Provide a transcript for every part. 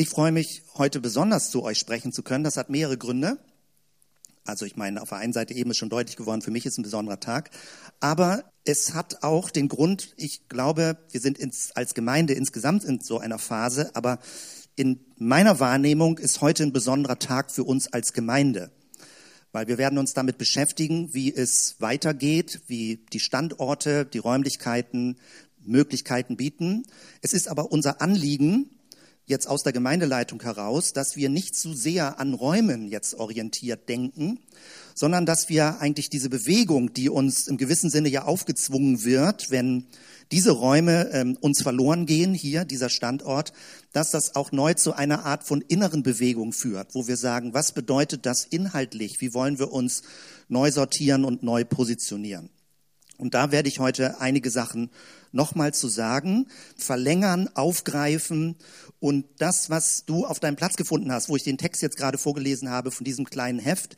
Ich freue mich, heute besonders zu euch sprechen zu können. Das hat mehrere Gründe. Also ich meine, auf der einen Seite eben ist schon deutlich geworden, für mich ist ein besonderer Tag. Aber es hat auch den Grund, ich glaube, wir sind ins, als Gemeinde insgesamt in so einer Phase, aber in meiner Wahrnehmung ist heute ein besonderer Tag für uns als Gemeinde. Weil wir werden uns damit beschäftigen, wie es weitergeht, wie die Standorte, die Räumlichkeiten Möglichkeiten bieten. Es ist aber unser Anliegen, jetzt aus der Gemeindeleitung heraus, dass wir nicht zu sehr an Räumen jetzt orientiert denken, sondern dass wir eigentlich diese Bewegung, die uns im gewissen Sinne ja aufgezwungen wird, wenn diese Räume ähm, uns verloren gehen, hier, dieser Standort, dass das auch neu zu einer Art von inneren Bewegung führt, wo wir sagen, was bedeutet das inhaltlich? Wie wollen wir uns neu sortieren und neu positionieren? Und da werde ich heute einige Sachen nochmal zu sagen, verlängern, aufgreifen und das, was du auf deinem Platz gefunden hast, wo ich den Text jetzt gerade vorgelesen habe von diesem kleinen Heft,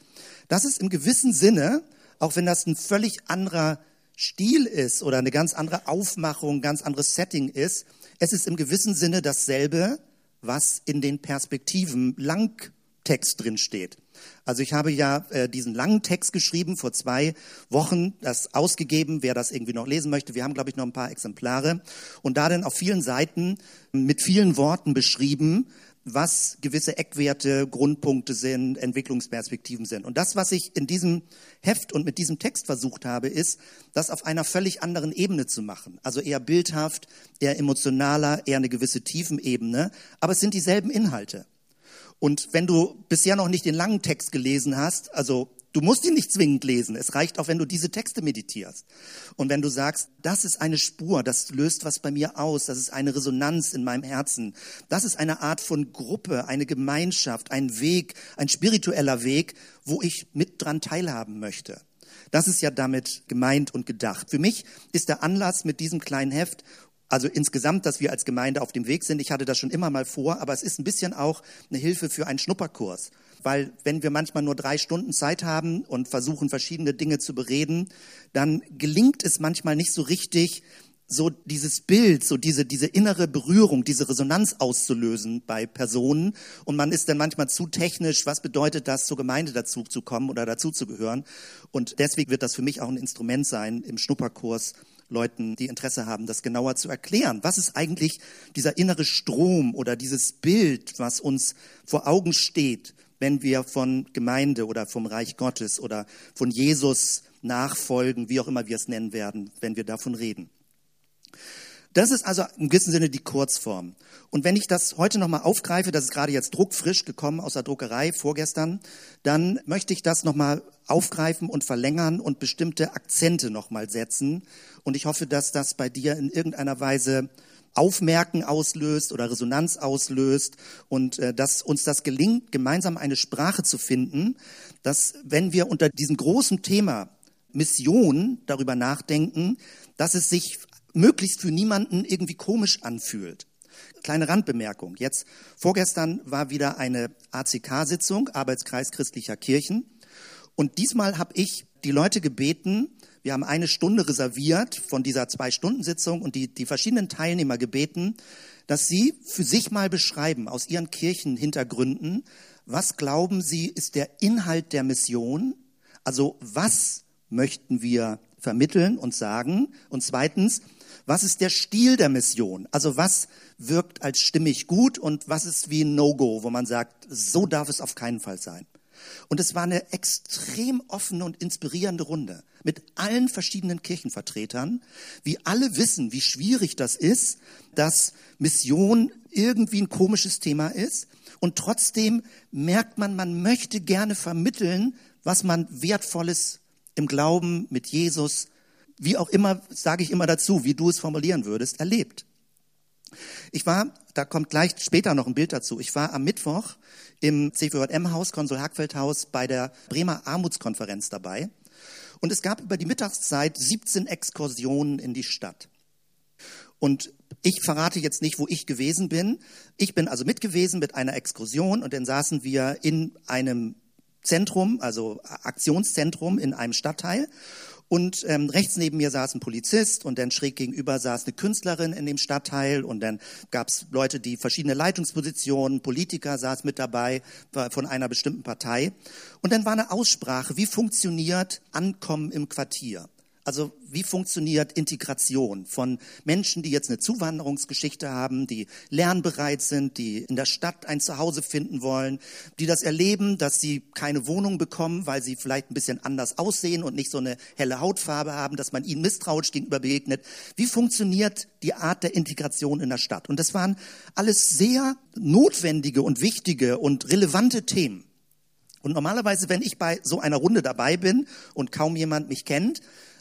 das ist im gewissen Sinne, auch wenn das ein völlig anderer Stil ist oder eine ganz andere Aufmachung, ganz anderes Setting ist, es ist im gewissen Sinne dasselbe, was in den Perspektiven Langtext drin steht. Also ich habe ja äh, diesen langen Text geschrieben vor zwei Wochen, das ausgegeben, wer das irgendwie noch lesen möchte. Wir haben, glaube ich, noch ein paar Exemplare und da dann auf vielen Seiten mit vielen Worten beschrieben, was gewisse Eckwerte, Grundpunkte sind, Entwicklungsperspektiven sind. Und das, was ich in diesem Heft und mit diesem Text versucht habe, ist, das auf einer völlig anderen Ebene zu machen. Also eher bildhaft, eher emotionaler, eher eine gewisse Tiefenebene. Aber es sind dieselben Inhalte. Und wenn du bisher noch nicht den langen Text gelesen hast, also du musst ihn nicht zwingend lesen. Es reicht auch, wenn du diese Texte meditierst. Und wenn du sagst, das ist eine Spur, das löst was bei mir aus, das ist eine Resonanz in meinem Herzen. Das ist eine Art von Gruppe, eine Gemeinschaft, ein Weg, ein spiritueller Weg, wo ich mit dran teilhaben möchte. Das ist ja damit gemeint und gedacht. Für mich ist der Anlass mit diesem kleinen Heft also insgesamt, dass wir als Gemeinde auf dem Weg sind. Ich hatte das schon immer mal vor, aber es ist ein bisschen auch eine Hilfe für einen Schnupperkurs. Weil wenn wir manchmal nur drei Stunden Zeit haben und versuchen, verschiedene Dinge zu bereden, dann gelingt es manchmal nicht so richtig, so dieses Bild, so diese, diese innere Berührung, diese Resonanz auszulösen bei Personen. Und man ist dann manchmal zu technisch. Was bedeutet das, zur Gemeinde dazu zu kommen oder dazu zu gehören? Und deswegen wird das für mich auch ein Instrument sein im Schnupperkurs, Leuten, die Interesse haben, das genauer zu erklären. Was ist eigentlich dieser innere Strom oder dieses Bild, was uns vor Augen steht, wenn wir von Gemeinde oder vom Reich Gottes oder von Jesus nachfolgen, wie auch immer wir es nennen werden, wenn wir davon reden. Das ist also im gewissen Sinne die Kurzform. Und wenn ich das heute nochmal aufgreife, das ist gerade jetzt druckfrisch gekommen aus der Druckerei vorgestern, dann möchte ich das nochmal aufgreifen und verlängern und bestimmte Akzente nochmal setzen. Und ich hoffe, dass das bei dir in irgendeiner Weise Aufmerken auslöst oder Resonanz auslöst und äh, dass uns das gelingt, gemeinsam eine Sprache zu finden, dass wenn wir unter diesem großen Thema Mission darüber nachdenken, dass es sich möglichst für niemanden irgendwie komisch anfühlt. Kleine Randbemerkung. Jetzt, vorgestern war wieder eine ACK-Sitzung, Arbeitskreis christlicher Kirchen. Und diesmal habe ich die Leute gebeten, wir haben eine Stunde reserviert von dieser Zwei-Stunden-Sitzung und die, die verschiedenen Teilnehmer gebeten, dass sie für sich mal beschreiben, aus ihren Kirchenhintergründen, was glauben sie, ist der Inhalt der Mission? Also was möchten wir vermitteln und sagen? Und zweitens, was ist der Stil der Mission? Also was wirkt als stimmig gut und was ist wie ein No-Go, wo man sagt, so darf es auf keinen Fall sein. Und es war eine extrem offene und inspirierende Runde mit allen verschiedenen Kirchenvertretern, wie alle wissen, wie schwierig das ist, dass Mission irgendwie ein komisches Thema ist. Und trotzdem merkt man, man möchte gerne vermitteln, was man Wertvolles im Glauben mit Jesus wie auch immer, sage ich immer dazu, wie du es formulieren würdest, erlebt. Ich war, da kommt gleich später noch ein Bild dazu, ich war am Mittwoch im CVJM-Haus, Konsul Hackfeld-Haus, bei der Bremer Armutskonferenz dabei. Und es gab über die Mittagszeit 17 Exkursionen in die Stadt. Und ich verrate jetzt nicht, wo ich gewesen bin. Ich bin also mit gewesen mit einer Exkursion und dann saßen wir in einem Zentrum, also Aktionszentrum in einem Stadtteil. Und ähm, rechts neben mir saß ein Polizist und dann schräg gegenüber saß eine Künstlerin in dem Stadtteil und dann gab es Leute, die verschiedene Leitungspositionen, Politiker saß mit dabei von einer bestimmten Partei. Und dann war eine Aussprache, wie funktioniert Ankommen im Quartier. Also wie funktioniert Integration von Menschen, die jetzt eine Zuwanderungsgeschichte haben, die lernbereit sind, die in der Stadt ein Zuhause finden wollen, die das erleben, dass sie keine Wohnung bekommen, weil sie vielleicht ein bisschen anders aussehen und nicht so eine helle Hautfarbe haben, dass man ihnen misstrauisch gegenüber begegnet. Wie funktioniert die Art der Integration in der Stadt? Und das waren alles sehr notwendige und wichtige und relevante Themen. Und normalerweise, wenn ich bei so einer Runde dabei bin und kaum jemand mich kennt,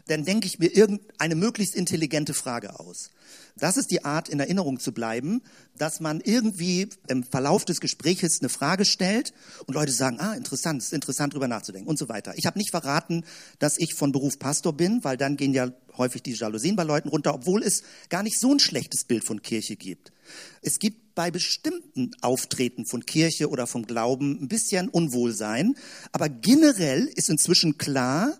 dann denke ich mir irgendeine möglichst intelligente Frage aus. Das ist die Art, in Erinnerung zu bleiben, dass man irgendwie im Verlauf des Gespräches eine Frage stellt und Leute sagen, ah, interessant, ist interessant drüber nachzudenken und so weiter. Ich habe nicht verraten, dass ich von Beruf Pastor bin, weil dann gehen ja häufig die Jalousien bei Leuten runter, obwohl es gar nicht so ein schlechtes Bild von Kirche gibt. Es gibt bei bestimmten Auftreten von Kirche oder vom Glauben ein bisschen Unwohlsein, aber generell ist inzwischen klar,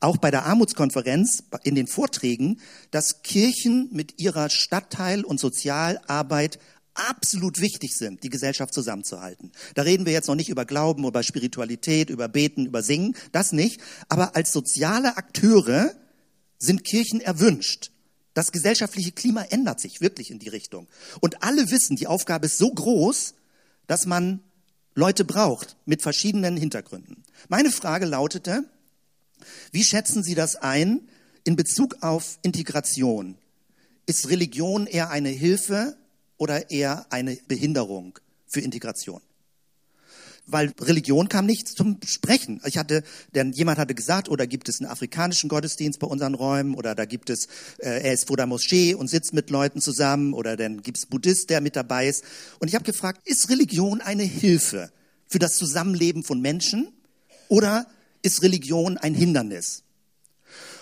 auch bei der Armutskonferenz in den Vorträgen, dass Kirchen mit ihrer Stadtteil- und Sozialarbeit absolut wichtig sind, die Gesellschaft zusammenzuhalten. Da reden wir jetzt noch nicht über Glauben, über Spiritualität, über Beten, über Singen, das nicht. Aber als soziale Akteure sind Kirchen erwünscht. Das gesellschaftliche Klima ändert sich wirklich in die Richtung. Und alle wissen, die Aufgabe ist so groß, dass man Leute braucht mit verschiedenen Hintergründen. Meine Frage lautete, wie schätzen Sie das ein in Bezug auf Integration? Ist Religion eher eine Hilfe oder eher eine Behinderung für Integration? Weil Religion kam nicht zum Sprechen. Ich hatte, denn jemand hatte gesagt, oder gibt es einen afrikanischen Gottesdienst bei unseren Räumen, oder da gibt es, äh, er ist vor der Moschee und sitzt mit Leuten zusammen, oder dann gibt es Buddhist, der mit dabei ist. Und ich habe gefragt, ist Religion eine Hilfe für das Zusammenleben von Menschen, oder ist Religion ein Hindernis?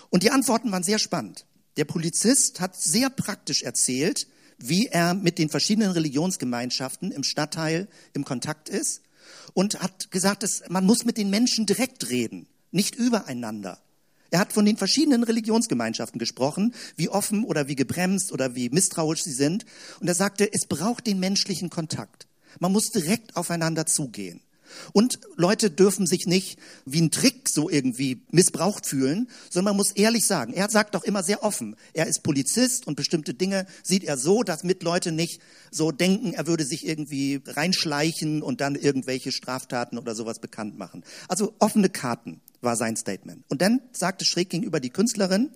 Und die Antworten waren sehr spannend. Der Polizist hat sehr praktisch erzählt, wie er mit den verschiedenen Religionsgemeinschaften im Stadtteil im Kontakt ist und hat gesagt, dass man muss mit den Menschen direkt reden, nicht übereinander. Er hat von den verschiedenen Religionsgemeinschaften gesprochen, wie offen oder wie gebremst oder wie misstrauisch sie sind. Und er sagte, es braucht den menschlichen Kontakt. Man muss direkt aufeinander zugehen. Und Leute dürfen sich nicht wie ein Trick so irgendwie missbraucht fühlen, sondern man muss ehrlich sagen. Er sagt doch immer sehr offen. Er ist Polizist und bestimmte Dinge sieht er so, dass mit Leute nicht so denken, er würde sich irgendwie reinschleichen und dann irgendwelche Straftaten oder sowas bekannt machen. Also offene Karten war sein Statement. Und dann sagte schräg gegenüber die Künstlerin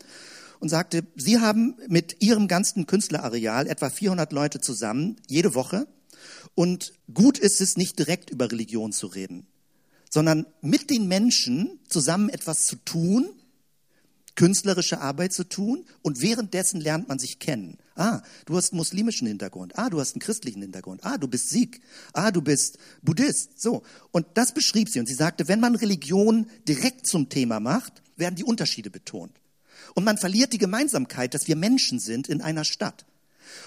und sagte, Sie haben mit Ihrem ganzen Künstlerareal etwa 400 Leute zusammen, jede Woche und gut ist es, nicht direkt über Religion zu reden, sondern mit den Menschen zusammen etwas zu tun, künstlerische Arbeit zu tun und währenddessen lernt man sich kennen. Ah, du hast einen muslimischen Hintergrund. Ah, du hast einen christlichen Hintergrund. Ah, du bist Sikh. Ah, du bist Buddhist. So. Und das beschrieb sie. Und sie sagte, wenn man Religion direkt zum Thema macht, werden die Unterschiede betont. Und man verliert die Gemeinsamkeit, dass wir Menschen sind in einer Stadt.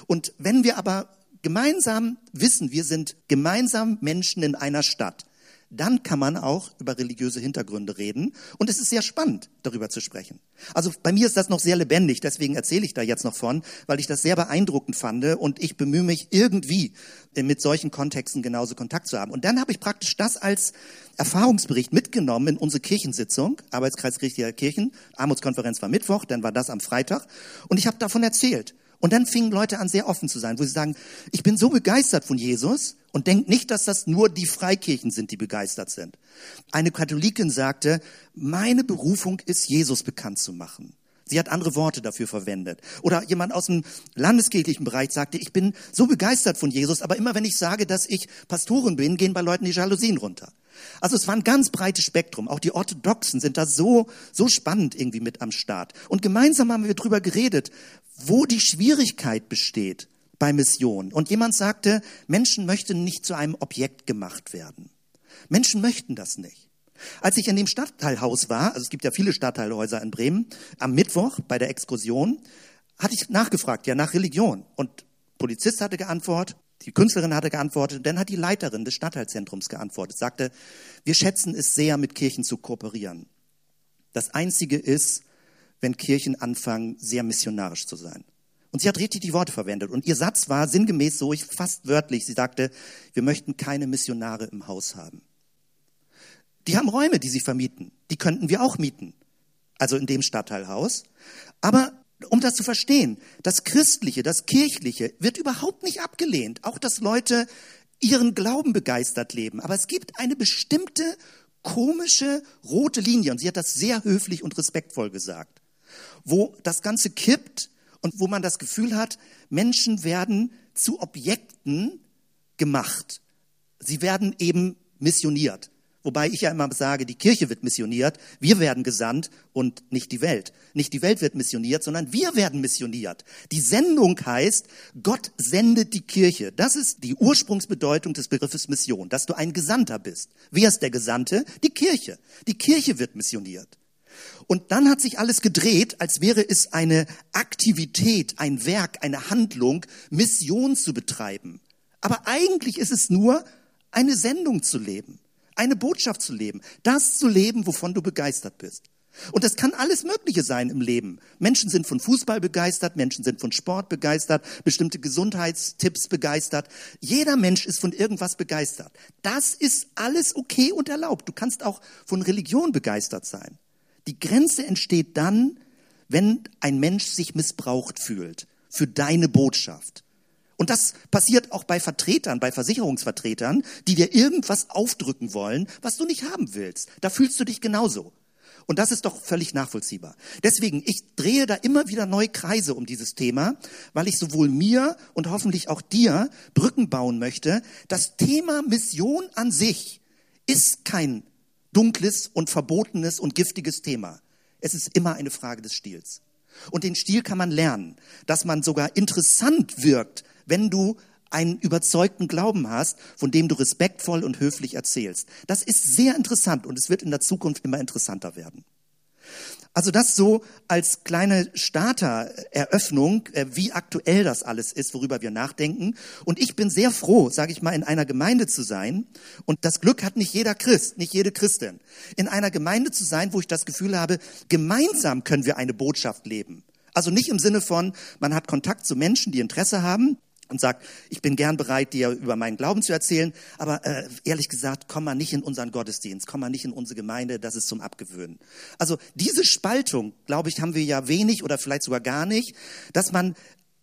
Und wenn wir aber gemeinsam wissen, wir sind gemeinsam Menschen in einer Stadt, dann kann man auch über religiöse Hintergründe reden. Und es ist sehr spannend, darüber zu sprechen. Also bei mir ist das noch sehr lebendig, deswegen erzähle ich da jetzt noch von, weil ich das sehr beeindruckend fand und ich bemühe mich irgendwie mit solchen Kontexten genauso Kontakt zu haben. Und dann habe ich praktisch das als Erfahrungsbericht mitgenommen in unsere Kirchensitzung, Arbeitskreis Kirchen. Armutskonferenz war Mittwoch, dann war das am Freitag. Und ich habe davon erzählt. Und dann fingen Leute an, sehr offen zu sein, wo sie sagen, ich bin so begeistert von Jesus und denkt nicht, dass das nur die Freikirchen sind, die begeistert sind. Eine Katholikin sagte, meine Berufung ist, Jesus bekannt zu machen. Sie hat andere Worte dafür verwendet. Oder jemand aus dem landeskirchlichen Bereich sagte, ich bin so begeistert von Jesus, aber immer wenn ich sage, dass ich Pastorin bin, gehen bei Leuten die Jalousien runter. Also es war ein ganz breites Spektrum. Auch die Orthodoxen sind da so, so spannend irgendwie mit am Start. Und gemeinsam haben wir drüber geredet, wo die Schwierigkeit besteht bei Mission. Und jemand sagte, Menschen möchten nicht zu einem Objekt gemacht werden. Menschen möchten das nicht. Als ich in dem Stadtteilhaus war, also es gibt ja viele Stadtteilhäuser in Bremen, am Mittwoch bei der Exkursion, hatte ich nachgefragt, ja, nach Religion. Und Polizist hatte geantwortet, die Künstlerin hatte geantwortet, und dann hat die Leiterin des Stadtteilzentrums geantwortet, sagte, wir schätzen es sehr, mit Kirchen zu kooperieren. Das Einzige ist, wenn Kirchen anfangen, sehr missionarisch zu sein. Und sie hat richtig die Worte verwendet. Und ihr Satz war sinngemäß so, ich fast wörtlich, sie sagte, wir möchten keine Missionare im Haus haben. Die haben Räume, die sie vermieten. Die könnten wir auch mieten. Also in dem Stadtteilhaus. Aber um das zu verstehen, das Christliche, das Kirchliche wird überhaupt nicht abgelehnt. Auch, dass Leute ihren Glauben begeistert leben. Aber es gibt eine bestimmte komische rote Linie, und sie hat das sehr höflich und respektvoll gesagt, wo das Ganze kippt und wo man das Gefühl hat, Menschen werden zu Objekten gemacht. Sie werden eben missioniert. Wobei ich ja immer sage, die Kirche wird missioniert, wir werden gesandt und nicht die Welt. Nicht die Welt wird missioniert, sondern wir werden missioniert. Die Sendung heißt, Gott sendet die Kirche. Das ist die Ursprungsbedeutung des Begriffes Mission, dass du ein Gesandter bist. Wer ist der Gesandte? Die Kirche. Die Kirche wird missioniert. Und dann hat sich alles gedreht, als wäre es eine Aktivität, ein Werk, eine Handlung, Mission zu betreiben. Aber eigentlich ist es nur eine Sendung zu leben eine Botschaft zu leben, das zu leben, wovon du begeistert bist. Und das kann alles Mögliche sein im Leben. Menschen sind von Fußball begeistert, Menschen sind von Sport begeistert, bestimmte Gesundheitstipps begeistert. Jeder Mensch ist von irgendwas begeistert. Das ist alles okay und erlaubt. Du kannst auch von Religion begeistert sein. Die Grenze entsteht dann, wenn ein Mensch sich missbraucht fühlt für deine Botschaft. Und das passiert auch bei Vertretern, bei Versicherungsvertretern, die dir irgendwas aufdrücken wollen, was du nicht haben willst. Da fühlst du dich genauso. Und das ist doch völlig nachvollziehbar. Deswegen, ich drehe da immer wieder neue Kreise um dieses Thema, weil ich sowohl mir und hoffentlich auch dir Brücken bauen möchte. Das Thema Mission an sich ist kein dunkles und verbotenes und giftiges Thema. Es ist immer eine Frage des Stils. Und den Stil kann man lernen, dass man sogar interessant wirkt, wenn du einen überzeugten Glauben hast, von dem du respektvoll und höflich erzählst. Das ist sehr interessant und es wird in der Zukunft immer interessanter werden. Also das so als kleine Startereröffnung, äh, wie aktuell das alles ist, worüber wir nachdenken. Und ich bin sehr froh, sage ich mal, in einer Gemeinde zu sein. Und das Glück hat nicht jeder Christ, nicht jede Christin. In einer Gemeinde zu sein, wo ich das Gefühl habe, gemeinsam können wir eine Botschaft leben. Also nicht im Sinne von, man hat Kontakt zu Menschen, die Interesse haben, und sagt, ich bin gern bereit, dir über meinen Glauben zu erzählen, aber äh, ehrlich gesagt, komm mal nicht in unseren Gottesdienst, komm mal nicht in unsere Gemeinde, das ist zum Abgewöhnen. Also diese Spaltung, glaube ich, haben wir ja wenig oder vielleicht sogar gar nicht, dass man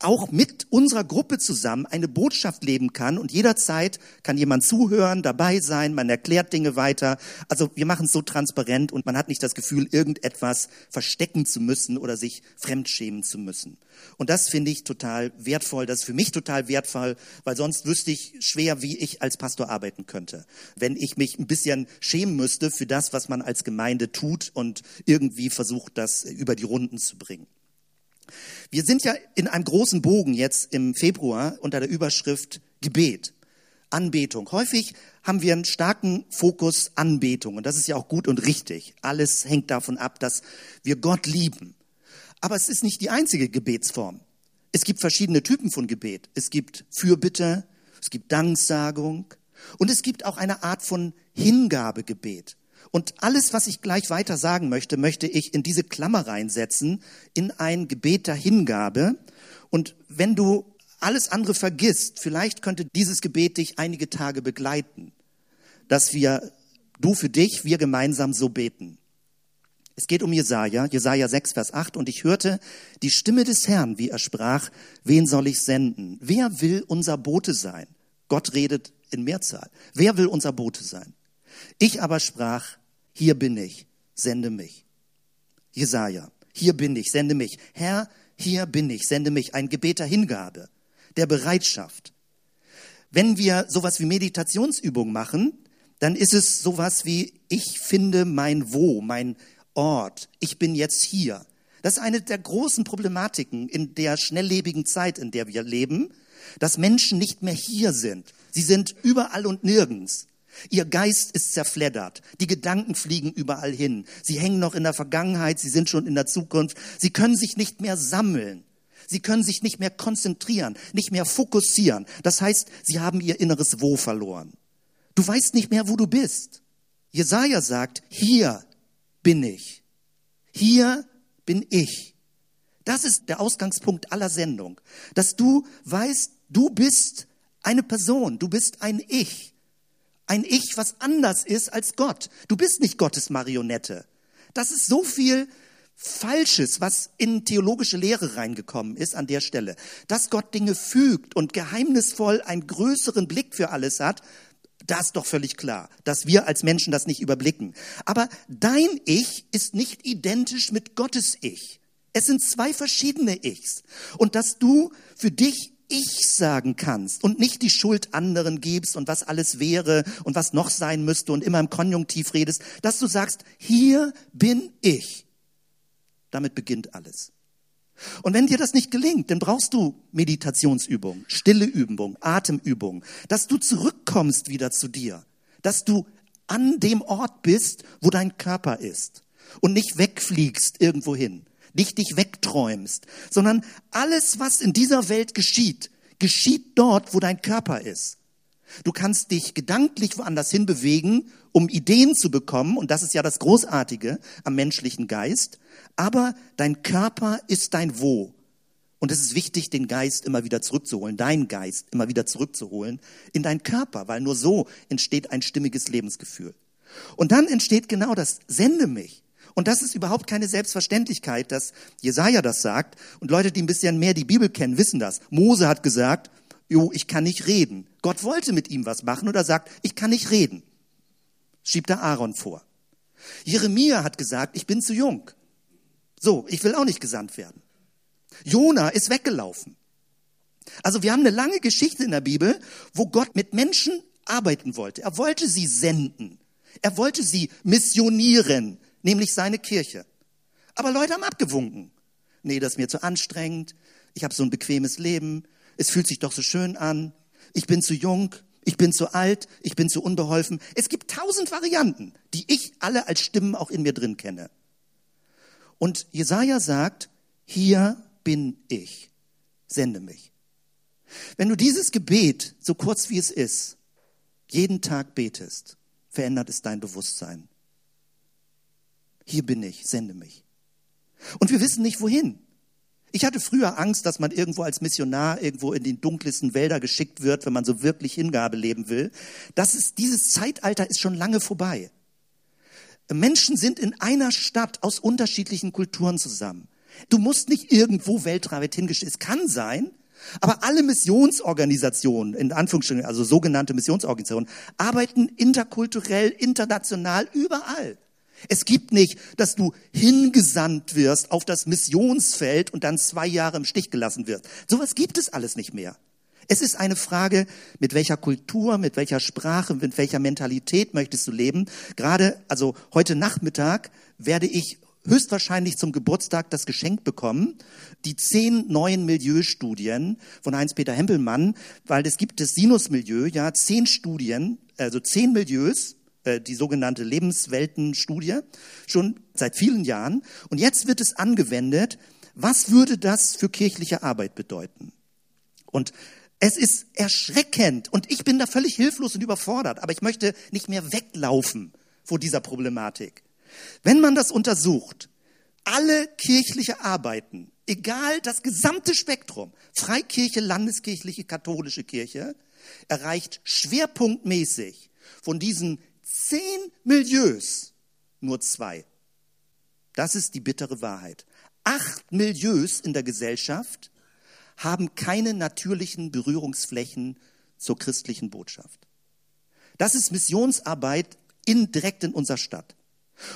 auch mit unserer Gruppe zusammen eine Botschaft leben kann und jederzeit kann jemand zuhören, dabei sein, man erklärt Dinge weiter. Also wir machen es so transparent und man hat nicht das Gefühl, irgendetwas verstecken zu müssen oder sich fremdschämen zu müssen. Und das finde ich total wertvoll, das ist für mich total wertvoll, weil sonst wüsste ich schwer, wie ich als Pastor arbeiten könnte. Wenn ich mich ein bisschen schämen müsste für das, was man als Gemeinde tut und irgendwie versucht, das über die Runden zu bringen. Wir sind ja in einem großen Bogen jetzt im Februar unter der Überschrift Gebet, Anbetung. Häufig haben wir einen starken Fokus Anbetung und das ist ja auch gut und richtig. Alles hängt davon ab, dass wir Gott lieben. Aber es ist nicht die einzige Gebetsform. Es gibt verschiedene Typen von Gebet. Es gibt Fürbitte, es gibt Danksagung und es gibt auch eine Art von Hingabegebet. Und alles, was ich gleich weiter sagen möchte, möchte ich in diese Klammer reinsetzen, in ein Gebet der Hingabe. Und wenn du alles andere vergisst, vielleicht könnte dieses Gebet dich einige Tage begleiten, dass wir, du für dich, wir gemeinsam so beten. Es geht um Jesaja, Jesaja 6, Vers 8. Und ich hörte die Stimme des Herrn, wie er sprach, wen soll ich senden? Wer will unser Bote sein? Gott redet in Mehrzahl. Wer will unser Bote sein? Ich aber sprach, hier bin ich, sende mich. Jesaja, hier bin ich, sende mich. Herr, hier bin ich, sende mich. Ein Gebet der Hingabe, der Bereitschaft. Wenn wir sowas wie Meditationsübung machen, dann ist es sowas wie, ich finde mein Wo, mein Ort. Ich bin jetzt hier. Das ist eine der großen Problematiken in der schnelllebigen Zeit, in der wir leben, dass Menschen nicht mehr hier sind. Sie sind überall und nirgends. Ihr Geist ist zerfleddert. Die Gedanken fliegen überall hin. Sie hängen noch in der Vergangenheit, sie sind schon in der Zukunft. Sie können sich nicht mehr sammeln. Sie können sich nicht mehr konzentrieren, nicht mehr fokussieren. Das heißt, sie haben ihr inneres Wo verloren. Du weißt nicht mehr, wo du bist. Jesaja sagt, hier bin ich. Hier bin ich. Das ist der Ausgangspunkt aller Sendung. Dass du weißt, du bist eine Person, du bist ein Ich. Ein Ich, was anders ist als Gott. Du bist nicht Gottes Marionette. Das ist so viel Falsches, was in theologische Lehre reingekommen ist an der Stelle. Dass Gott Dinge fügt und geheimnisvoll einen größeren Blick für alles hat, das ist doch völlig klar, dass wir als Menschen das nicht überblicken. Aber dein Ich ist nicht identisch mit Gottes Ich. Es sind zwei verschiedene Ichs. Und dass du für dich ich sagen kannst und nicht die Schuld anderen gibst und was alles wäre und was noch sein müsste und immer im Konjunktiv redest, dass du sagst, hier bin ich. Damit beginnt alles. Und wenn dir das nicht gelingt, dann brauchst du Meditationsübung, stille Übung, Atemübung, dass du zurückkommst wieder zu dir, dass du an dem Ort bist, wo dein Körper ist und nicht wegfliegst irgendwohin, nicht dich wegträumst, sondern alles, was in dieser Welt geschieht, geschieht dort, wo dein Körper ist. Du kannst dich gedanklich woanders hin bewegen, um Ideen zu bekommen, und das ist ja das Großartige am menschlichen Geist, aber dein Körper ist dein Wo. Und es ist wichtig, den Geist immer wieder zurückzuholen, deinen Geist immer wieder zurückzuholen in deinen Körper, weil nur so entsteht ein stimmiges Lebensgefühl. Und dann entsteht genau das, sende mich. Und das ist überhaupt keine Selbstverständlichkeit, dass Jesaja das sagt. Und Leute, die ein bisschen mehr die Bibel kennen, wissen das. Mose hat gesagt, jo, ich kann nicht reden. Gott wollte mit ihm was machen oder sagt, ich kann nicht reden. Schiebt er Aaron vor. Jeremia hat gesagt, ich bin zu jung. So, ich will auch nicht gesandt werden. Jona ist weggelaufen. Also wir haben eine lange Geschichte in der Bibel, wo Gott mit Menschen arbeiten wollte. Er wollte sie senden. Er wollte sie missionieren, nämlich seine Kirche. Aber Leute haben abgewunken. Nee, das ist mir zu anstrengend. Ich habe so ein bequemes Leben. Es fühlt sich doch so schön an. Ich bin zu jung. Ich bin zu alt. Ich bin zu unbeholfen. Es gibt tausend Varianten, die ich alle als Stimmen auch in mir drin kenne. Und Jesaja sagt, hier bin ich, sende mich. Wenn du dieses Gebet, so kurz wie es ist, jeden Tag betest, verändert es dein Bewusstsein. Hier bin ich, sende mich. Und wir wissen nicht wohin. Ich hatte früher Angst, dass man irgendwo als Missionar irgendwo in den dunkelsten Wälder geschickt wird, wenn man so wirklich Hingabe leben will. Das ist, dieses Zeitalter ist schon lange vorbei. Menschen sind in einer Stadt aus unterschiedlichen Kulturen zusammen. Du musst nicht irgendwo weltweit hingestellt. Es kann sein, aber alle Missionsorganisationen, in Anführungsstrichen, also sogenannte Missionsorganisationen, arbeiten interkulturell, international, überall. Es gibt nicht, dass du hingesandt wirst auf das Missionsfeld und dann zwei Jahre im Stich gelassen wirst. Sowas gibt es alles nicht mehr. Es ist eine Frage, mit welcher Kultur, mit welcher Sprache, mit welcher Mentalität möchtest du leben. Gerade, also heute Nachmittag werde ich höchstwahrscheinlich zum Geburtstag das Geschenk bekommen, die zehn neuen Milieustudien von Heinz-Peter Hempelmann, weil es gibt das Sinus-Milieu, ja, zehn Studien, also zehn Milieus, äh, die sogenannte Lebensweltenstudie, schon seit vielen Jahren. Und jetzt wird es angewendet. Was würde das für kirchliche Arbeit bedeuten? Und es ist erschreckend und ich bin da völlig hilflos und überfordert, aber ich möchte nicht mehr weglaufen vor dieser Problematik. Wenn man das untersucht, alle kirchliche Arbeiten, egal das gesamte Spektrum, Freikirche, landeskirchliche, katholische Kirche, erreicht schwerpunktmäßig von diesen zehn Milieus nur zwei. Das ist die bittere Wahrheit. Acht Milieus in der Gesellschaft haben keine natürlichen Berührungsflächen zur christlichen Botschaft. Das ist Missionsarbeit in, direkt in unserer Stadt.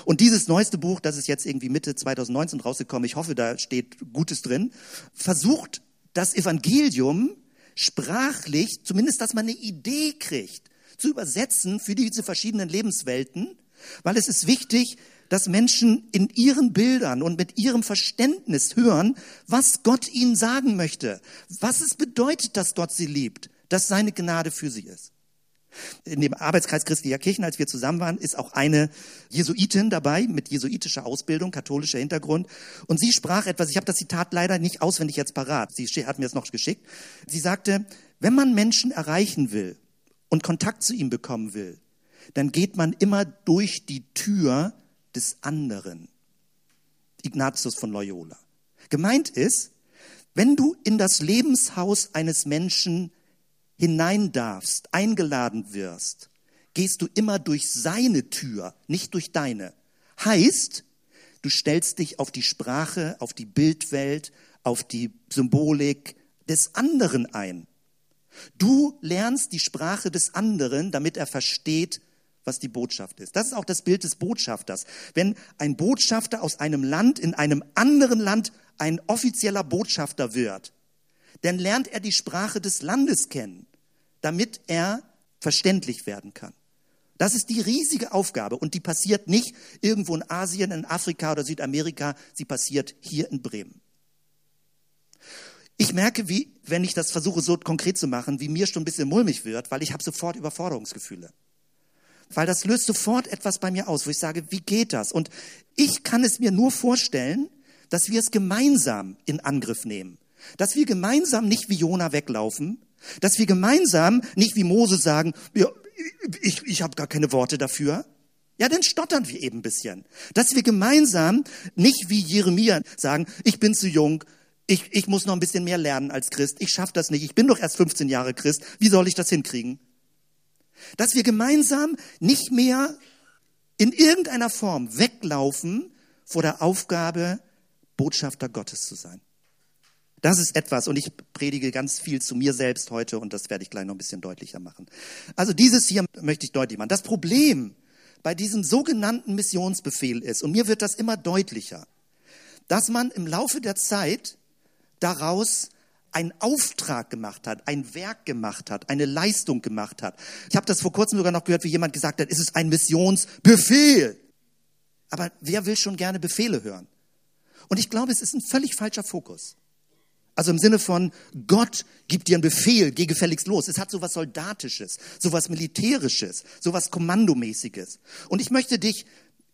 Und dieses neueste Buch, das ist jetzt irgendwie Mitte 2019 rausgekommen, ich hoffe, da steht Gutes drin, versucht das Evangelium sprachlich, zumindest, dass man eine Idee kriegt, zu übersetzen für diese verschiedenen Lebenswelten, weil es ist wichtig, dass Menschen in ihren Bildern und mit ihrem Verständnis hören, was Gott ihnen sagen möchte, was es bedeutet, dass Gott sie liebt, dass seine Gnade für sie ist. In dem Arbeitskreis christlicher Kirchen, als wir zusammen waren, ist auch eine Jesuitin dabei mit jesuitischer Ausbildung, katholischer Hintergrund. Und sie sprach etwas, ich habe das Zitat leider nicht auswendig jetzt parat, sie hat mir es noch geschickt. Sie sagte, wenn man Menschen erreichen will und Kontakt zu ihm bekommen will, dann geht man immer durch die Tür des anderen. Ignatius von Loyola. Gemeint ist, wenn du in das Lebenshaus eines Menschen hinein darfst, eingeladen wirst, gehst du immer durch seine Tür, nicht durch deine. Heißt, du stellst dich auf die Sprache, auf die Bildwelt, auf die Symbolik des anderen ein. Du lernst die Sprache des anderen, damit er versteht, was die Botschaft ist. Das ist auch das Bild des Botschafters. Wenn ein Botschafter aus einem Land in einem anderen Land ein offizieller Botschafter wird, dann lernt er die Sprache des Landes kennen, damit er verständlich werden kann. Das ist die riesige Aufgabe und die passiert nicht irgendwo in Asien, in Afrika oder Südamerika, sie passiert hier in Bremen. Ich merke, wie, wenn ich das versuche so konkret zu machen, wie mir schon ein bisschen mulmig wird, weil ich habe sofort Überforderungsgefühle. Weil das löst sofort etwas bei mir aus, wo ich sage, wie geht das? Und ich kann es mir nur vorstellen, dass wir es gemeinsam in Angriff nehmen. Dass wir gemeinsam nicht wie Jona weglaufen, dass wir gemeinsam nicht wie Mose sagen, ja, ich, ich habe gar keine Worte dafür. Ja, dann stottern wir eben ein bisschen. Dass wir gemeinsam nicht wie Jeremia sagen, ich bin zu jung, ich, ich muss noch ein bisschen mehr lernen als Christ, ich schaffe das nicht, ich bin doch erst 15 Jahre Christ, wie soll ich das hinkriegen? Dass wir gemeinsam nicht mehr in irgendeiner Form weglaufen vor der Aufgabe, Botschafter Gottes zu sein. Das ist etwas, und ich predige ganz viel zu mir selbst heute, und das werde ich gleich noch ein bisschen deutlicher machen. Also dieses hier möchte ich deutlich machen. Das Problem bei diesem sogenannten Missionsbefehl ist, und mir wird das immer deutlicher, dass man im Laufe der Zeit daraus einen Auftrag gemacht hat, ein Werk gemacht hat, eine Leistung gemacht hat. Ich habe das vor kurzem sogar noch gehört, wie jemand gesagt hat, es ist ein Missionsbefehl. Aber wer will schon gerne Befehle hören? Und ich glaube, es ist ein völlig falscher Fokus. Also im Sinne von, Gott gibt dir einen Befehl, geh gefälligst los. Es hat sowas Soldatisches, sowas Militärisches, sowas Kommandomäßiges. Und ich möchte dich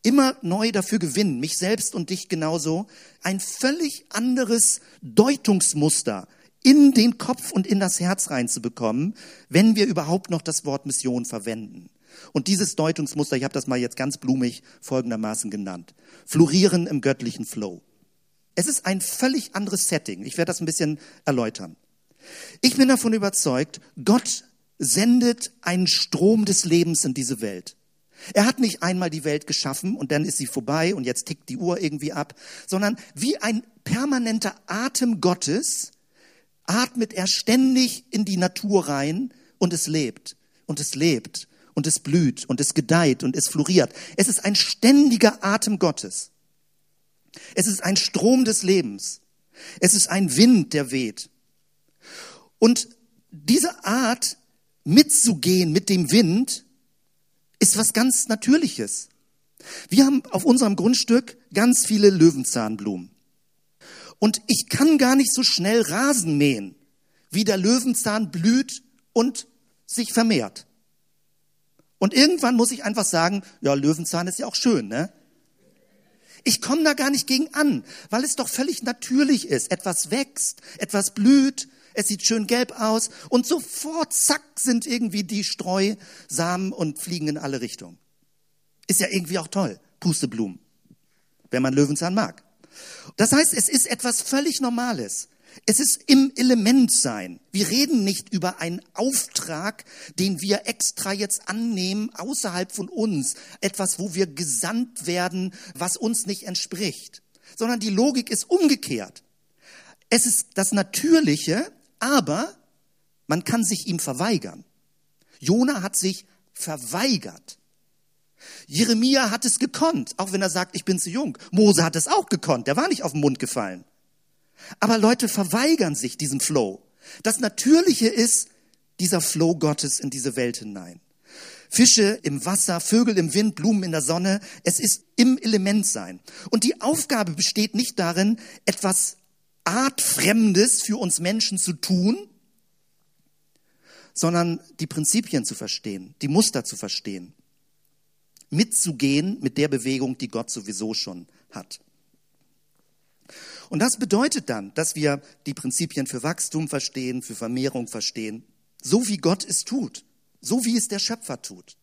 immer neu dafür gewinnen, mich selbst und dich genauso, ein völlig anderes Deutungsmuster in den Kopf und in das Herz reinzubekommen, wenn wir überhaupt noch das Wort Mission verwenden. Und dieses Deutungsmuster, ich habe das mal jetzt ganz blumig folgendermaßen genannt, florieren im göttlichen Flow. Es ist ein völlig anderes Setting. Ich werde das ein bisschen erläutern. Ich bin davon überzeugt, Gott sendet einen Strom des Lebens in diese Welt. Er hat nicht einmal die Welt geschaffen und dann ist sie vorbei und jetzt tickt die Uhr irgendwie ab, sondern wie ein permanenter Atem Gottes atmet er ständig in die Natur rein und es lebt und es lebt und es blüht und es gedeiht und es floriert. Es ist ein ständiger Atem Gottes. Es ist ein Strom des Lebens. Es ist ein Wind, der weht. Und diese Art mitzugehen mit dem Wind ist was ganz Natürliches. Wir haben auf unserem Grundstück ganz viele Löwenzahnblumen. Und ich kann gar nicht so schnell Rasen mähen, wie der Löwenzahn blüht und sich vermehrt. Und irgendwann muss ich einfach sagen, ja, Löwenzahn ist ja auch schön, ne? Ich komme da gar nicht gegen an, weil es doch völlig natürlich ist. Etwas wächst, etwas blüht, es sieht schön gelb aus und sofort, zack, sind irgendwie die Streusamen und fliegen in alle Richtungen. Ist ja irgendwie auch toll, Pusteblumen, wenn man Löwenzahn mag. Das heißt, es ist etwas völlig Normales. Es ist im Element sein. Wir reden nicht über einen Auftrag, den wir extra jetzt annehmen, außerhalb von uns. Etwas, wo wir gesandt werden, was uns nicht entspricht. Sondern die Logik ist umgekehrt. Es ist das Natürliche, aber man kann sich ihm verweigern. Jona hat sich verweigert. Jeremia hat es gekonnt, auch wenn er sagt, ich bin zu jung. Mose hat es auch gekonnt, der war nicht auf den Mund gefallen. Aber Leute verweigern sich diesem Flow. Das Natürliche ist dieser Flow Gottes in diese Welt hinein. Fische im Wasser, Vögel im Wind, Blumen in der Sonne. Es ist im Element sein. Und die Aufgabe besteht nicht darin, etwas Artfremdes für uns Menschen zu tun, sondern die Prinzipien zu verstehen, die Muster zu verstehen, mitzugehen mit der Bewegung, die Gott sowieso schon hat. Und das bedeutet dann, dass wir die Prinzipien für Wachstum verstehen, für Vermehrung verstehen, so wie Gott es tut, so wie es der Schöpfer tut.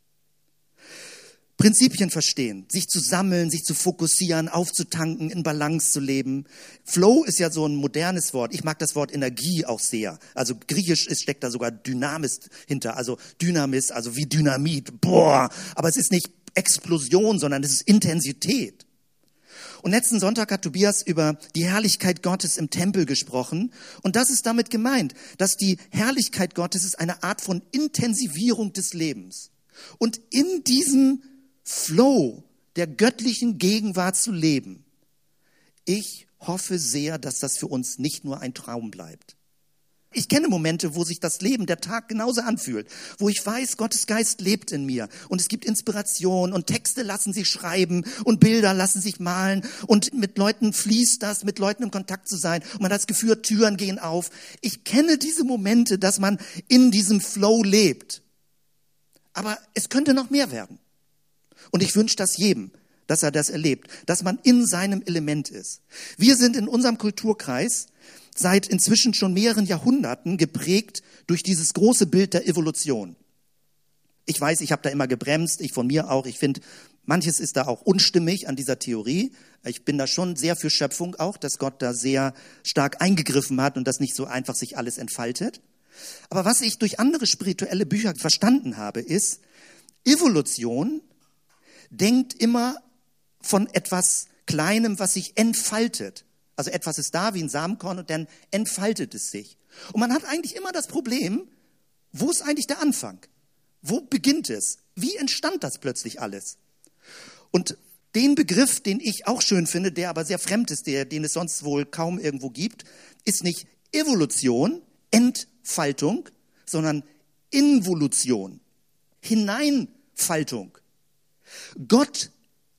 Prinzipien verstehen, sich zu sammeln, sich zu fokussieren, aufzutanken, in Balance zu leben. Flow ist ja so ein modernes Wort. Ich mag das Wort Energie auch sehr. Also griechisch ist, steckt da sogar Dynamis hinter, also Dynamis, also wie Dynamit. Boah, aber es ist nicht Explosion, sondern es ist Intensität. Und letzten Sonntag hat Tobias über die Herrlichkeit Gottes im Tempel gesprochen. Und das ist damit gemeint, dass die Herrlichkeit Gottes ist eine Art von Intensivierung des Lebens. Und in diesem Flow der göttlichen Gegenwart zu leben. Ich hoffe sehr, dass das für uns nicht nur ein Traum bleibt. Ich kenne Momente, wo sich das Leben, der Tag genauso anfühlt, wo ich weiß, Gottes Geist lebt in mir und es gibt Inspiration und Texte lassen sich schreiben und Bilder lassen sich malen und mit Leuten fließt das, mit Leuten in Kontakt zu sein und man hat das Gefühl, Türen gehen auf. Ich kenne diese Momente, dass man in diesem Flow lebt. Aber es könnte noch mehr werden. Und ich wünsche das jedem, dass er das erlebt, dass man in seinem Element ist. Wir sind in unserem Kulturkreis seit inzwischen schon mehreren Jahrhunderten geprägt durch dieses große Bild der Evolution. Ich weiß, ich habe da immer gebremst, ich von mir auch. Ich finde, manches ist da auch unstimmig an dieser Theorie. Ich bin da schon sehr für Schöpfung auch, dass Gott da sehr stark eingegriffen hat und dass nicht so einfach sich alles entfaltet. Aber was ich durch andere spirituelle Bücher verstanden habe, ist, Evolution denkt immer von etwas Kleinem, was sich entfaltet. Also etwas ist da wie ein Samenkorn und dann entfaltet es sich. Und man hat eigentlich immer das Problem, wo ist eigentlich der Anfang? Wo beginnt es? Wie entstand das plötzlich alles? Und den Begriff, den ich auch schön finde, der aber sehr fremd ist, der, den es sonst wohl kaum irgendwo gibt, ist nicht Evolution, Entfaltung, sondern Involution, Hineinfaltung. Gott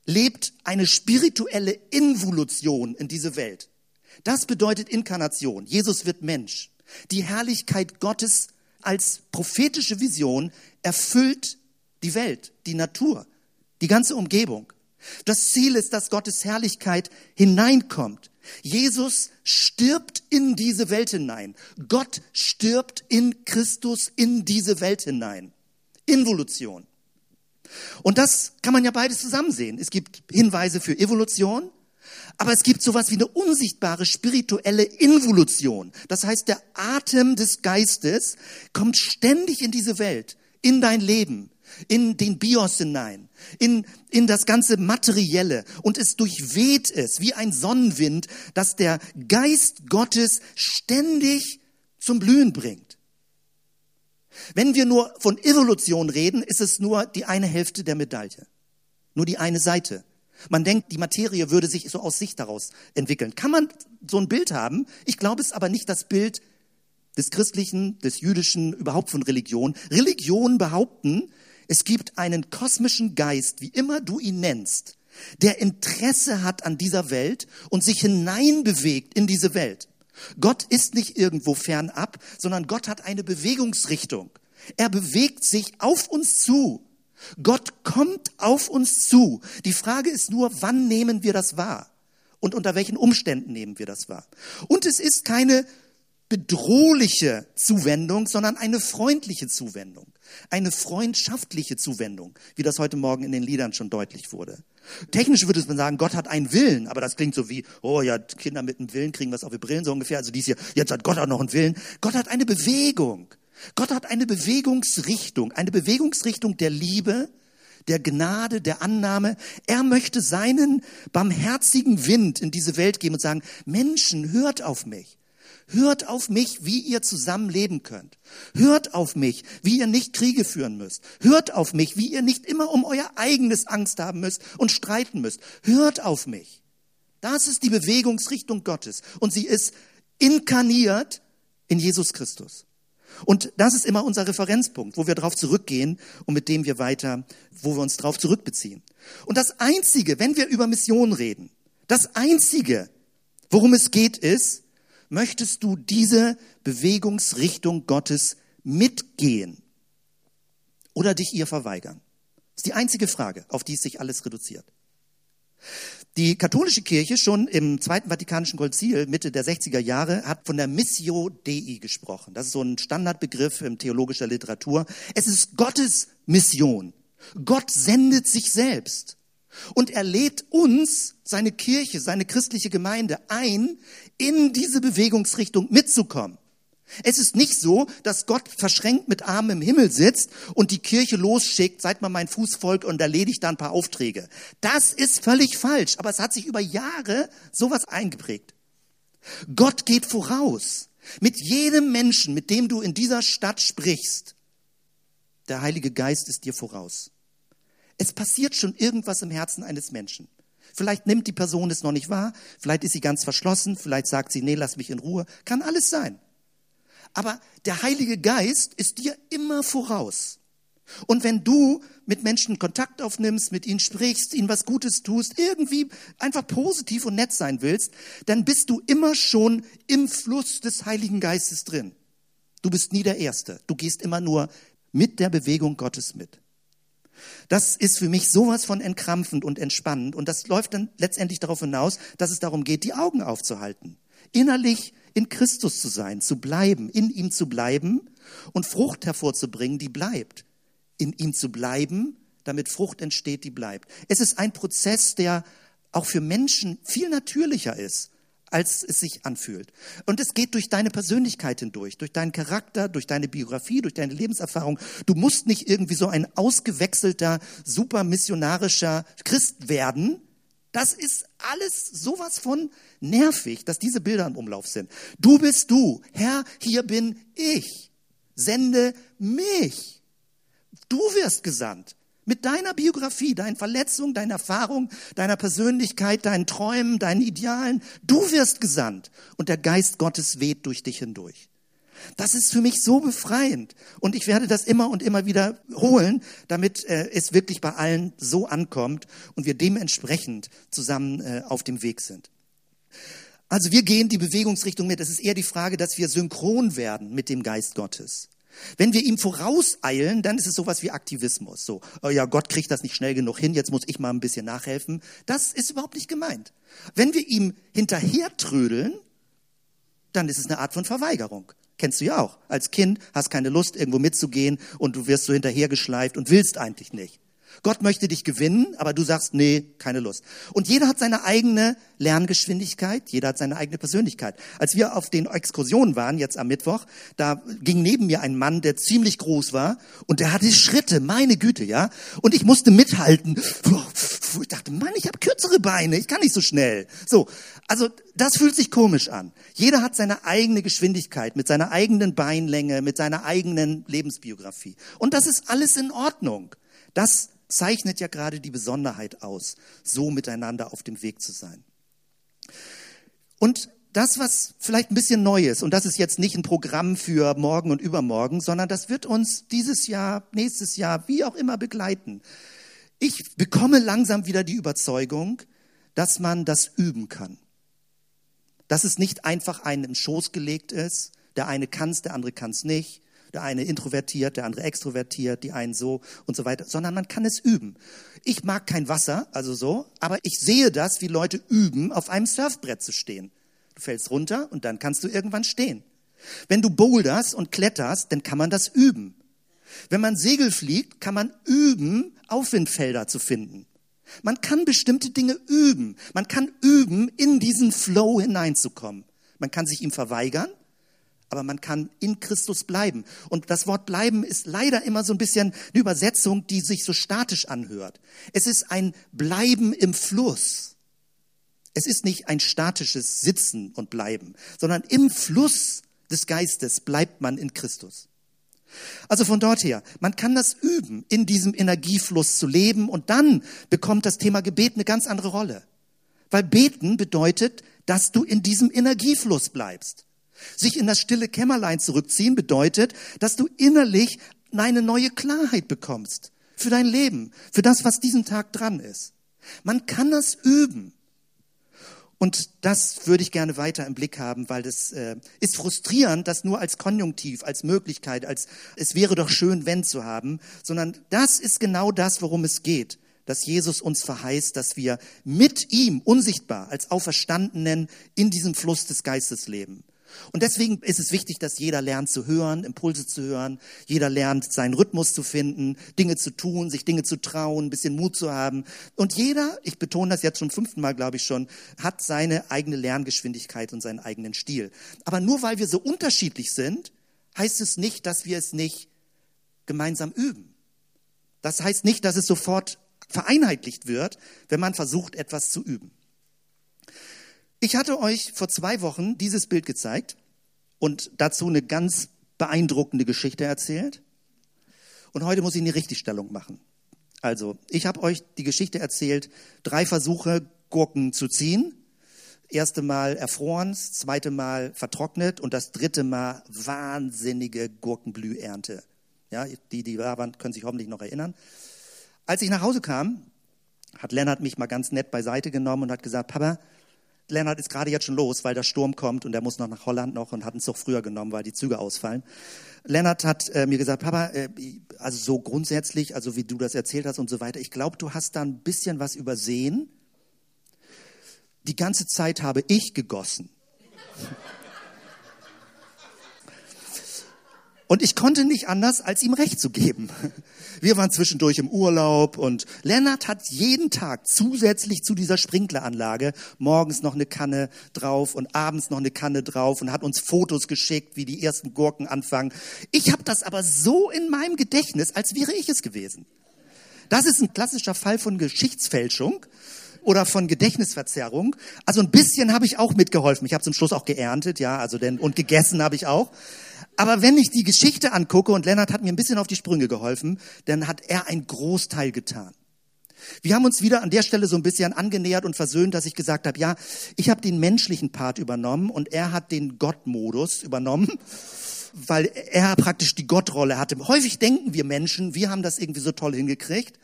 lebt eine spirituelle Involution in diese Welt. Das bedeutet Inkarnation. Jesus wird Mensch. Die Herrlichkeit Gottes als prophetische Vision erfüllt die Welt, die Natur, die ganze Umgebung. Das Ziel ist, dass Gottes Herrlichkeit hineinkommt. Jesus stirbt in diese Welt hinein. Gott stirbt in Christus in diese Welt hinein. Involution. Und das kann man ja beides zusammen sehen. Es gibt Hinweise für Evolution, aber es gibt sowas wie eine unsichtbare spirituelle Involution. Das heißt, der Atem des Geistes kommt ständig in diese Welt, in dein Leben, in den Bios hinein, in, in das ganze Materielle und es durchweht es wie ein Sonnenwind, das der Geist Gottes ständig zum Blühen bringt. Wenn wir nur von Evolution reden, ist es nur die eine Hälfte der Medaille. Nur die eine Seite. Man denkt, die Materie würde sich so aus sich daraus entwickeln. Kann man so ein Bild haben? Ich glaube, es ist aber nicht das Bild des Christlichen, des Jüdischen, überhaupt von Religion. Religionen behaupten, es gibt einen kosmischen Geist, wie immer du ihn nennst, der Interesse hat an dieser Welt und sich hineinbewegt in diese Welt. Gott ist nicht irgendwo fernab, sondern Gott hat eine Bewegungsrichtung. Er bewegt sich auf uns zu. Gott kommt auf uns zu. Die Frage ist nur, wann nehmen wir das wahr? Und unter welchen Umständen nehmen wir das wahr? Und es ist keine bedrohliche Zuwendung, sondern eine freundliche Zuwendung. Eine freundschaftliche Zuwendung, wie das heute Morgen in den Liedern schon deutlich wurde. Technisch würde man sagen, Gott hat einen Willen, aber das klingt so wie, oh ja, Kinder mit einem Willen kriegen was auf die Brillen, so ungefähr. Also dies hier, jetzt hat Gott auch noch einen Willen. Gott hat eine Bewegung. Gott hat eine Bewegungsrichtung, eine Bewegungsrichtung der Liebe, der Gnade, der Annahme. Er möchte seinen barmherzigen Wind in diese Welt geben und sagen, Menschen, hört auf mich. Hört auf mich, wie ihr zusammen leben könnt. Hört auf mich, wie ihr nicht Kriege führen müsst. Hört auf mich, wie ihr nicht immer um euer eigenes Angst haben müsst und streiten müsst. Hört auf mich. Das ist die Bewegungsrichtung Gottes. Und sie ist inkarniert in Jesus Christus. Und das ist immer unser Referenzpunkt, wo wir darauf zurückgehen und mit dem wir weiter, wo wir uns darauf zurückbeziehen. Und das Einzige, wenn wir über Mission reden, das Einzige, worum es geht, ist, möchtest du diese Bewegungsrichtung Gottes mitgehen oder dich ihr verweigern? Das ist die einzige Frage, auf die es sich alles reduziert. Die katholische Kirche schon im Zweiten Vatikanischen Konzil Mitte der 60er Jahre hat von der Missio Dei gesprochen. Das ist so ein Standardbegriff in theologischer Literatur. Es ist Gottes Mission. Gott sendet sich selbst. Und er lädt uns, seine Kirche, seine christliche Gemeinde ein, in diese Bewegungsrichtung mitzukommen. Es ist nicht so, dass Gott verschränkt mit Armen im Himmel sitzt und die Kirche losschickt, seid mal mein Fußvolk und erledigt da ein paar Aufträge. Das ist völlig falsch, aber es hat sich über Jahre sowas eingeprägt. Gott geht voraus. Mit jedem Menschen, mit dem du in dieser Stadt sprichst, der Heilige Geist ist dir voraus. Es passiert schon irgendwas im Herzen eines Menschen. Vielleicht nimmt die Person es noch nicht wahr, vielleicht ist sie ganz verschlossen, vielleicht sagt sie, nee, lass mich in Ruhe. Kann alles sein. Aber der Heilige Geist ist dir immer voraus. Und wenn du mit Menschen Kontakt aufnimmst, mit ihnen sprichst, ihnen was Gutes tust, irgendwie einfach positiv und nett sein willst, dann bist du immer schon im Fluss des Heiligen Geistes drin. Du bist nie der Erste. Du gehst immer nur mit der Bewegung Gottes mit. Das ist für mich sowas von entkrampfend und entspannend und das läuft dann letztendlich darauf hinaus, dass es darum geht, die Augen aufzuhalten. Innerlich in Christus zu sein, zu bleiben, in ihm zu bleiben und Frucht hervorzubringen, die bleibt. In ihm zu bleiben, damit Frucht entsteht, die bleibt. Es ist ein Prozess, der auch für Menschen viel natürlicher ist als es sich anfühlt. Und es geht durch deine Persönlichkeit hindurch, durch deinen Charakter, durch deine Biografie, durch deine Lebenserfahrung. Du musst nicht irgendwie so ein ausgewechselter, super missionarischer Christ werden. Das ist alles sowas von nervig, dass diese Bilder im Umlauf sind. Du bist du. Herr, hier bin ich. Sende mich. Du wirst gesandt. Mit deiner Biografie, deinen Verletzungen, deiner Erfahrung, deiner Persönlichkeit, deinen Träumen, deinen Idealen. Du wirst gesandt und der Geist Gottes weht durch dich hindurch. Das ist für mich so befreiend und ich werde das immer und immer wieder holen, damit äh, es wirklich bei allen so ankommt und wir dementsprechend zusammen äh, auf dem Weg sind. Also wir gehen die Bewegungsrichtung mit. Es ist eher die Frage, dass wir synchron werden mit dem Geist Gottes. Wenn wir ihm vorauseilen, dann ist es sowas wie Aktivismus. So, oh ja, Gott kriegt das nicht schnell genug hin, jetzt muss ich mal ein bisschen nachhelfen. Das ist überhaupt nicht gemeint. Wenn wir ihm hinterher trödeln, dann ist es eine Art von Verweigerung. Kennst du ja auch. Als Kind hast keine Lust, irgendwo mitzugehen und du wirst so hinterhergeschleift und willst eigentlich nicht. Gott möchte dich gewinnen, aber du sagst, nee, keine Lust. Und jeder hat seine eigene Lerngeschwindigkeit, jeder hat seine eigene Persönlichkeit. Als wir auf den Exkursionen waren, jetzt am Mittwoch, da ging neben mir ein Mann, der ziemlich groß war und der hatte Schritte, meine Güte, ja. Und ich musste mithalten. Ich dachte, Mann, ich habe kürzere Beine, ich kann nicht so schnell. So, also das fühlt sich komisch an. Jeder hat seine eigene Geschwindigkeit mit seiner eigenen Beinlänge, mit seiner eigenen Lebensbiografie. Und das ist alles in Ordnung. Das zeichnet ja gerade die Besonderheit aus, so miteinander auf dem Weg zu sein. Und das, was vielleicht ein bisschen neu ist, und das ist jetzt nicht ein Programm für morgen und übermorgen, sondern das wird uns dieses Jahr, nächstes Jahr, wie auch immer begleiten. Ich bekomme langsam wieder die Überzeugung, dass man das üben kann. Dass es nicht einfach einem im Schoß gelegt ist, der eine kann es, der andere kann es nicht, der eine introvertiert, der andere extrovertiert, die einen so und so weiter, sondern man kann es üben. Ich mag kein Wasser, also so, aber ich sehe das, wie Leute üben, auf einem Surfbrett zu stehen. Du fällst runter und dann kannst du irgendwann stehen. Wenn du boulderst und kletterst, dann kann man das üben. Wenn man Segel fliegt, kann man üben, Aufwindfelder zu finden. Man kann bestimmte Dinge üben. Man kann üben, in diesen Flow hineinzukommen. Man kann sich ihm verweigern aber man kann in Christus bleiben. Und das Wort bleiben ist leider immer so ein bisschen eine Übersetzung, die sich so statisch anhört. Es ist ein Bleiben im Fluss. Es ist nicht ein statisches Sitzen und Bleiben, sondern im Fluss des Geistes bleibt man in Christus. Also von dort her, man kann das üben, in diesem Energiefluss zu leben und dann bekommt das Thema Gebet eine ganz andere Rolle. Weil beten bedeutet, dass du in diesem Energiefluss bleibst. Sich in das stille Kämmerlein zurückziehen bedeutet, dass du innerlich eine neue Klarheit bekommst für dein Leben, für das, was diesen Tag dran ist. Man kann das üben. Und das würde ich gerne weiter im Blick haben, weil das äh, ist frustrierend, das nur als Konjunktiv, als Möglichkeit, als es wäre doch schön, wenn zu haben, sondern das ist genau das, worum es geht, dass Jesus uns verheißt, dass wir mit ihm unsichtbar als Auferstandenen in diesem Fluss des Geistes leben. Und deswegen ist es wichtig, dass jeder lernt zu hören, Impulse zu hören, jeder lernt seinen Rhythmus zu finden, Dinge zu tun, sich Dinge zu trauen, ein bisschen Mut zu haben. Und jeder, ich betone das jetzt schon fünften Mal, glaube ich schon, hat seine eigene Lerngeschwindigkeit und seinen eigenen Stil. Aber nur weil wir so unterschiedlich sind, heißt es nicht, dass wir es nicht gemeinsam üben. Das heißt nicht, dass es sofort vereinheitlicht wird, wenn man versucht, etwas zu üben. Ich hatte euch vor zwei Wochen dieses Bild gezeigt und dazu eine ganz beeindruckende Geschichte erzählt. Und heute muss ich eine Richtigstellung machen. Also, ich habe euch die Geschichte erzählt, drei Versuche, Gurken zu ziehen. Erste Mal erfroren, zweite Mal vertrocknet und das dritte Mal wahnsinnige Gurkenblühernte. Ja, die, die da waren, können sich hoffentlich noch erinnern. Als ich nach Hause kam, hat Lennart mich mal ganz nett beiseite genommen und hat gesagt, Papa, Lennart ist gerade jetzt schon los, weil der Sturm kommt und er muss noch nach Holland noch und hat einen Zug früher genommen, weil die Züge ausfallen. Lennart hat äh, mir gesagt, Papa, äh, also so grundsätzlich, also wie du das erzählt hast und so weiter, ich glaube, du hast da ein bisschen was übersehen. Die ganze Zeit habe ich gegossen. Und ich konnte nicht anders, als ihm recht zu geben. Wir waren zwischendurch im Urlaub und Lennart hat jeden Tag zusätzlich zu dieser Sprinkleranlage morgens noch eine Kanne drauf und abends noch eine Kanne drauf und hat uns Fotos geschickt, wie die ersten Gurken anfangen. Ich habe das aber so in meinem Gedächtnis, als wäre ich es gewesen. Das ist ein klassischer Fall von Geschichtsfälschung oder von Gedächtnisverzerrung. Also ein bisschen habe ich auch mitgeholfen. Ich habe zum Schluss auch geerntet, ja, also denn und gegessen habe ich auch. Aber wenn ich die Geschichte angucke, und Lennart hat mir ein bisschen auf die Sprünge geholfen, dann hat er einen Großteil getan. Wir haben uns wieder an der Stelle so ein bisschen angenähert und versöhnt, dass ich gesagt habe, ja, ich habe den menschlichen Part übernommen und er hat den Gottmodus übernommen, weil er praktisch die Gottrolle hatte. Häufig denken wir Menschen, wir haben das irgendwie so toll hingekriegt.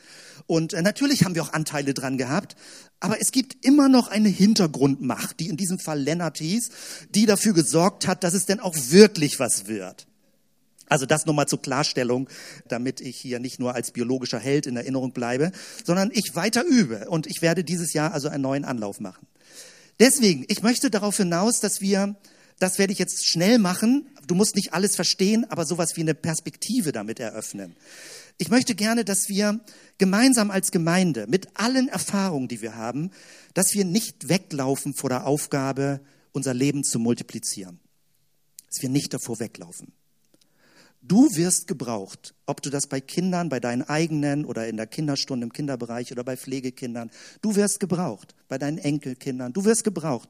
Und äh, natürlich haben wir auch Anteile dran gehabt, aber es gibt immer noch eine Hintergrundmacht, die in diesem Fall Lennart hieß, die dafür gesorgt hat, dass es denn auch wirklich was wird. Also das nochmal zur Klarstellung, damit ich hier nicht nur als biologischer Held in Erinnerung bleibe, sondern ich weiter übe. Und ich werde dieses Jahr also einen neuen Anlauf machen. Deswegen, ich möchte darauf hinaus, dass wir, das werde ich jetzt schnell machen, du musst nicht alles verstehen, aber sowas wie eine Perspektive damit eröffnen. Ich möchte gerne, dass wir gemeinsam als Gemeinde mit allen Erfahrungen, die wir haben, dass wir nicht weglaufen vor der Aufgabe, unser Leben zu multiplizieren. Dass wir nicht davor weglaufen. Du wirst gebraucht, ob du das bei Kindern, bei deinen eigenen oder in der Kinderstunde im Kinderbereich oder bei Pflegekindern. Du wirst gebraucht, bei deinen Enkelkindern. Du wirst gebraucht.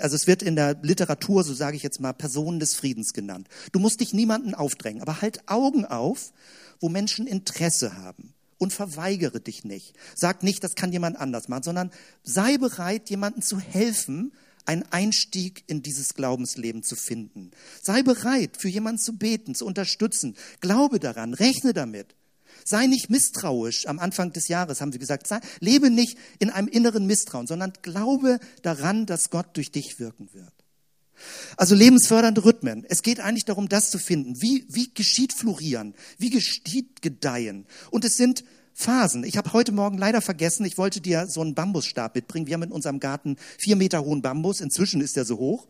Also es wird in der Literatur, so sage ich jetzt mal, Personen des Friedens genannt. Du musst dich niemanden aufdrängen, aber halt Augen auf wo Menschen Interesse haben. Und verweigere dich nicht. Sag nicht, das kann jemand anders machen, sondern sei bereit, jemandem zu helfen, einen Einstieg in dieses Glaubensleben zu finden. Sei bereit, für jemanden zu beten, zu unterstützen. Glaube daran, rechne damit. Sei nicht misstrauisch am Anfang des Jahres, haben sie gesagt. Sei, lebe nicht in einem inneren Misstrauen, sondern glaube daran, dass Gott durch dich wirken wird. Also lebensfördernde Rhythmen. Es geht eigentlich darum, das zu finden. Wie, wie geschieht Florieren? Wie geschieht Gedeihen? Und es sind Phasen. Ich habe heute Morgen leider vergessen, ich wollte dir so einen Bambusstab mitbringen. Wir haben in unserem Garten vier Meter hohen Bambus. Inzwischen ist er so hoch.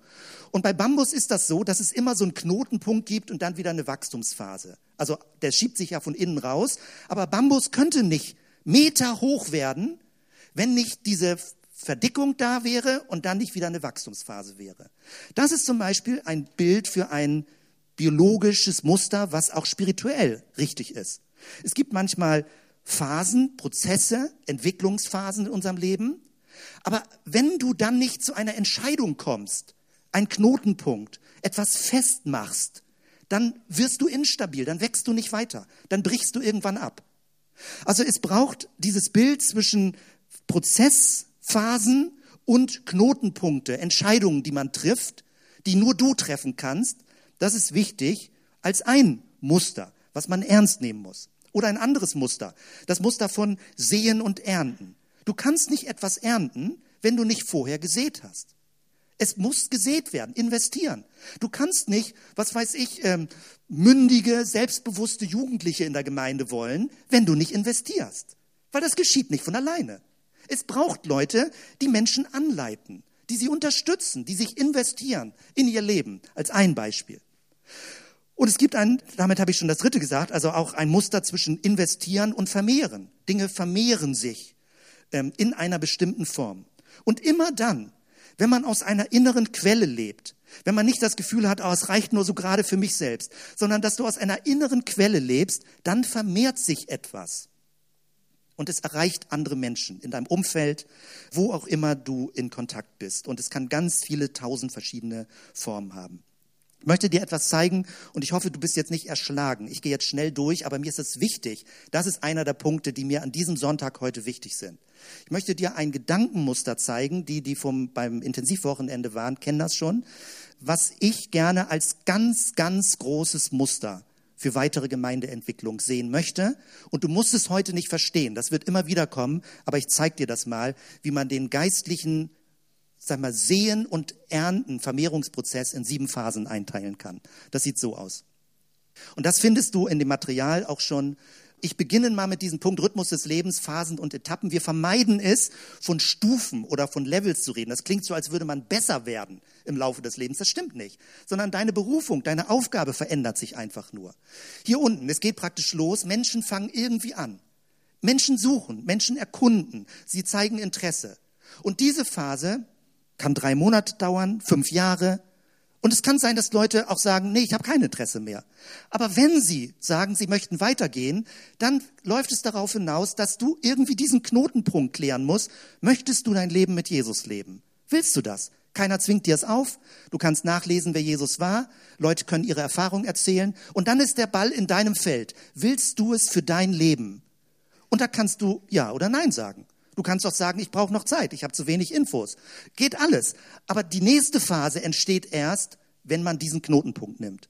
Und bei Bambus ist das so, dass es immer so einen Knotenpunkt gibt und dann wieder eine Wachstumsphase. Also der schiebt sich ja von innen raus. Aber Bambus könnte nicht Meter hoch werden, wenn nicht diese Verdickung da wäre und dann nicht wieder eine Wachstumsphase wäre. Das ist zum Beispiel ein Bild für ein biologisches Muster, was auch spirituell richtig ist. Es gibt manchmal Phasen, Prozesse, Entwicklungsphasen in unserem Leben. Aber wenn du dann nicht zu einer Entscheidung kommst, ein Knotenpunkt, etwas festmachst, dann wirst du instabil, dann wächst du nicht weiter, dann brichst du irgendwann ab. Also es braucht dieses Bild zwischen Prozess, Phasen und Knotenpunkte, Entscheidungen, die man trifft, die nur du treffen kannst. Das ist wichtig als ein Muster, was man ernst nehmen muss. Oder ein anderes Muster, das Muster von Sehen und Ernten. Du kannst nicht etwas ernten, wenn du nicht vorher gesät hast. Es muss gesät werden, investieren. Du kannst nicht, was weiß ich, ähm, mündige, selbstbewusste Jugendliche in der Gemeinde wollen, wenn du nicht investierst. Weil das geschieht nicht von alleine. Es braucht Leute, die Menschen anleiten, die sie unterstützen, die sich investieren in ihr Leben, als ein Beispiel. Und es gibt ein, damit habe ich schon das dritte gesagt, also auch ein Muster zwischen investieren und vermehren. Dinge vermehren sich ähm, in einer bestimmten Form. Und immer dann, wenn man aus einer inneren Quelle lebt, wenn man nicht das Gefühl hat, oh, es reicht nur so gerade für mich selbst, sondern dass du aus einer inneren Quelle lebst, dann vermehrt sich etwas. Und es erreicht andere Menschen in deinem Umfeld, wo auch immer du in Kontakt bist. Und es kann ganz viele tausend verschiedene Formen haben. Ich möchte dir etwas zeigen und ich hoffe, du bist jetzt nicht erschlagen. Ich gehe jetzt schnell durch, aber mir ist es wichtig. Das ist einer der Punkte, die mir an diesem Sonntag heute wichtig sind. Ich möchte dir ein Gedankenmuster zeigen. Die, die vom, beim Intensivwochenende waren, kennen das schon. Was ich gerne als ganz, ganz großes Muster für weitere Gemeindeentwicklung sehen möchte. Und du musst es heute nicht verstehen. Das wird immer wieder kommen. Aber ich zeige dir das mal, wie man den geistlichen sag mal, Sehen und Ernten, Vermehrungsprozess in sieben Phasen einteilen kann. Das sieht so aus. Und das findest du in dem Material auch schon. Ich beginne mal mit diesem Punkt Rhythmus des Lebens, Phasen und Etappen. Wir vermeiden es, von Stufen oder von Levels zu reden. Das klingt so, als würde man besser werden im Laufe des Lebens. Das stimmt nicht. Sondern deine Berufung, deine Aufgabe verändert sich einfach nur. Hier unten, es geht praktisch los. Menschen fangen irgendwie an. Menschen suchen, Menschen erkunden, sie zeigen Interesse. Und diese Phase kann drei Monate dauern, fünf Jahre. Und es kann sein, dass Leute auch sagen, nee, ich habe kein Interesse mehr. Aber wenn sie sagen, sie möchten weitergehen, dann läuft es darauf hinaus, dass du irgendwie diesen Knotenpunkt klären musst. Möchtest du dein Leben mit Jesus leben? Willst du das? Keiner zwingt dir es auf. Du kannst nachlesen, wer Jesus war. Leute können ihre Erfahrung erzählen. Und dann ist der Ball in deinem Feld. Willst du es für dein Leben? Und da kannst du Ja oder Nein sagen. Du kannst doch sagen, ich brauche noch Zeit, ich habe zu wenig Infos. Geht alles. Aber die nächste Phase entsteht erst, wenn man diesen Knotenpunkt nimmt.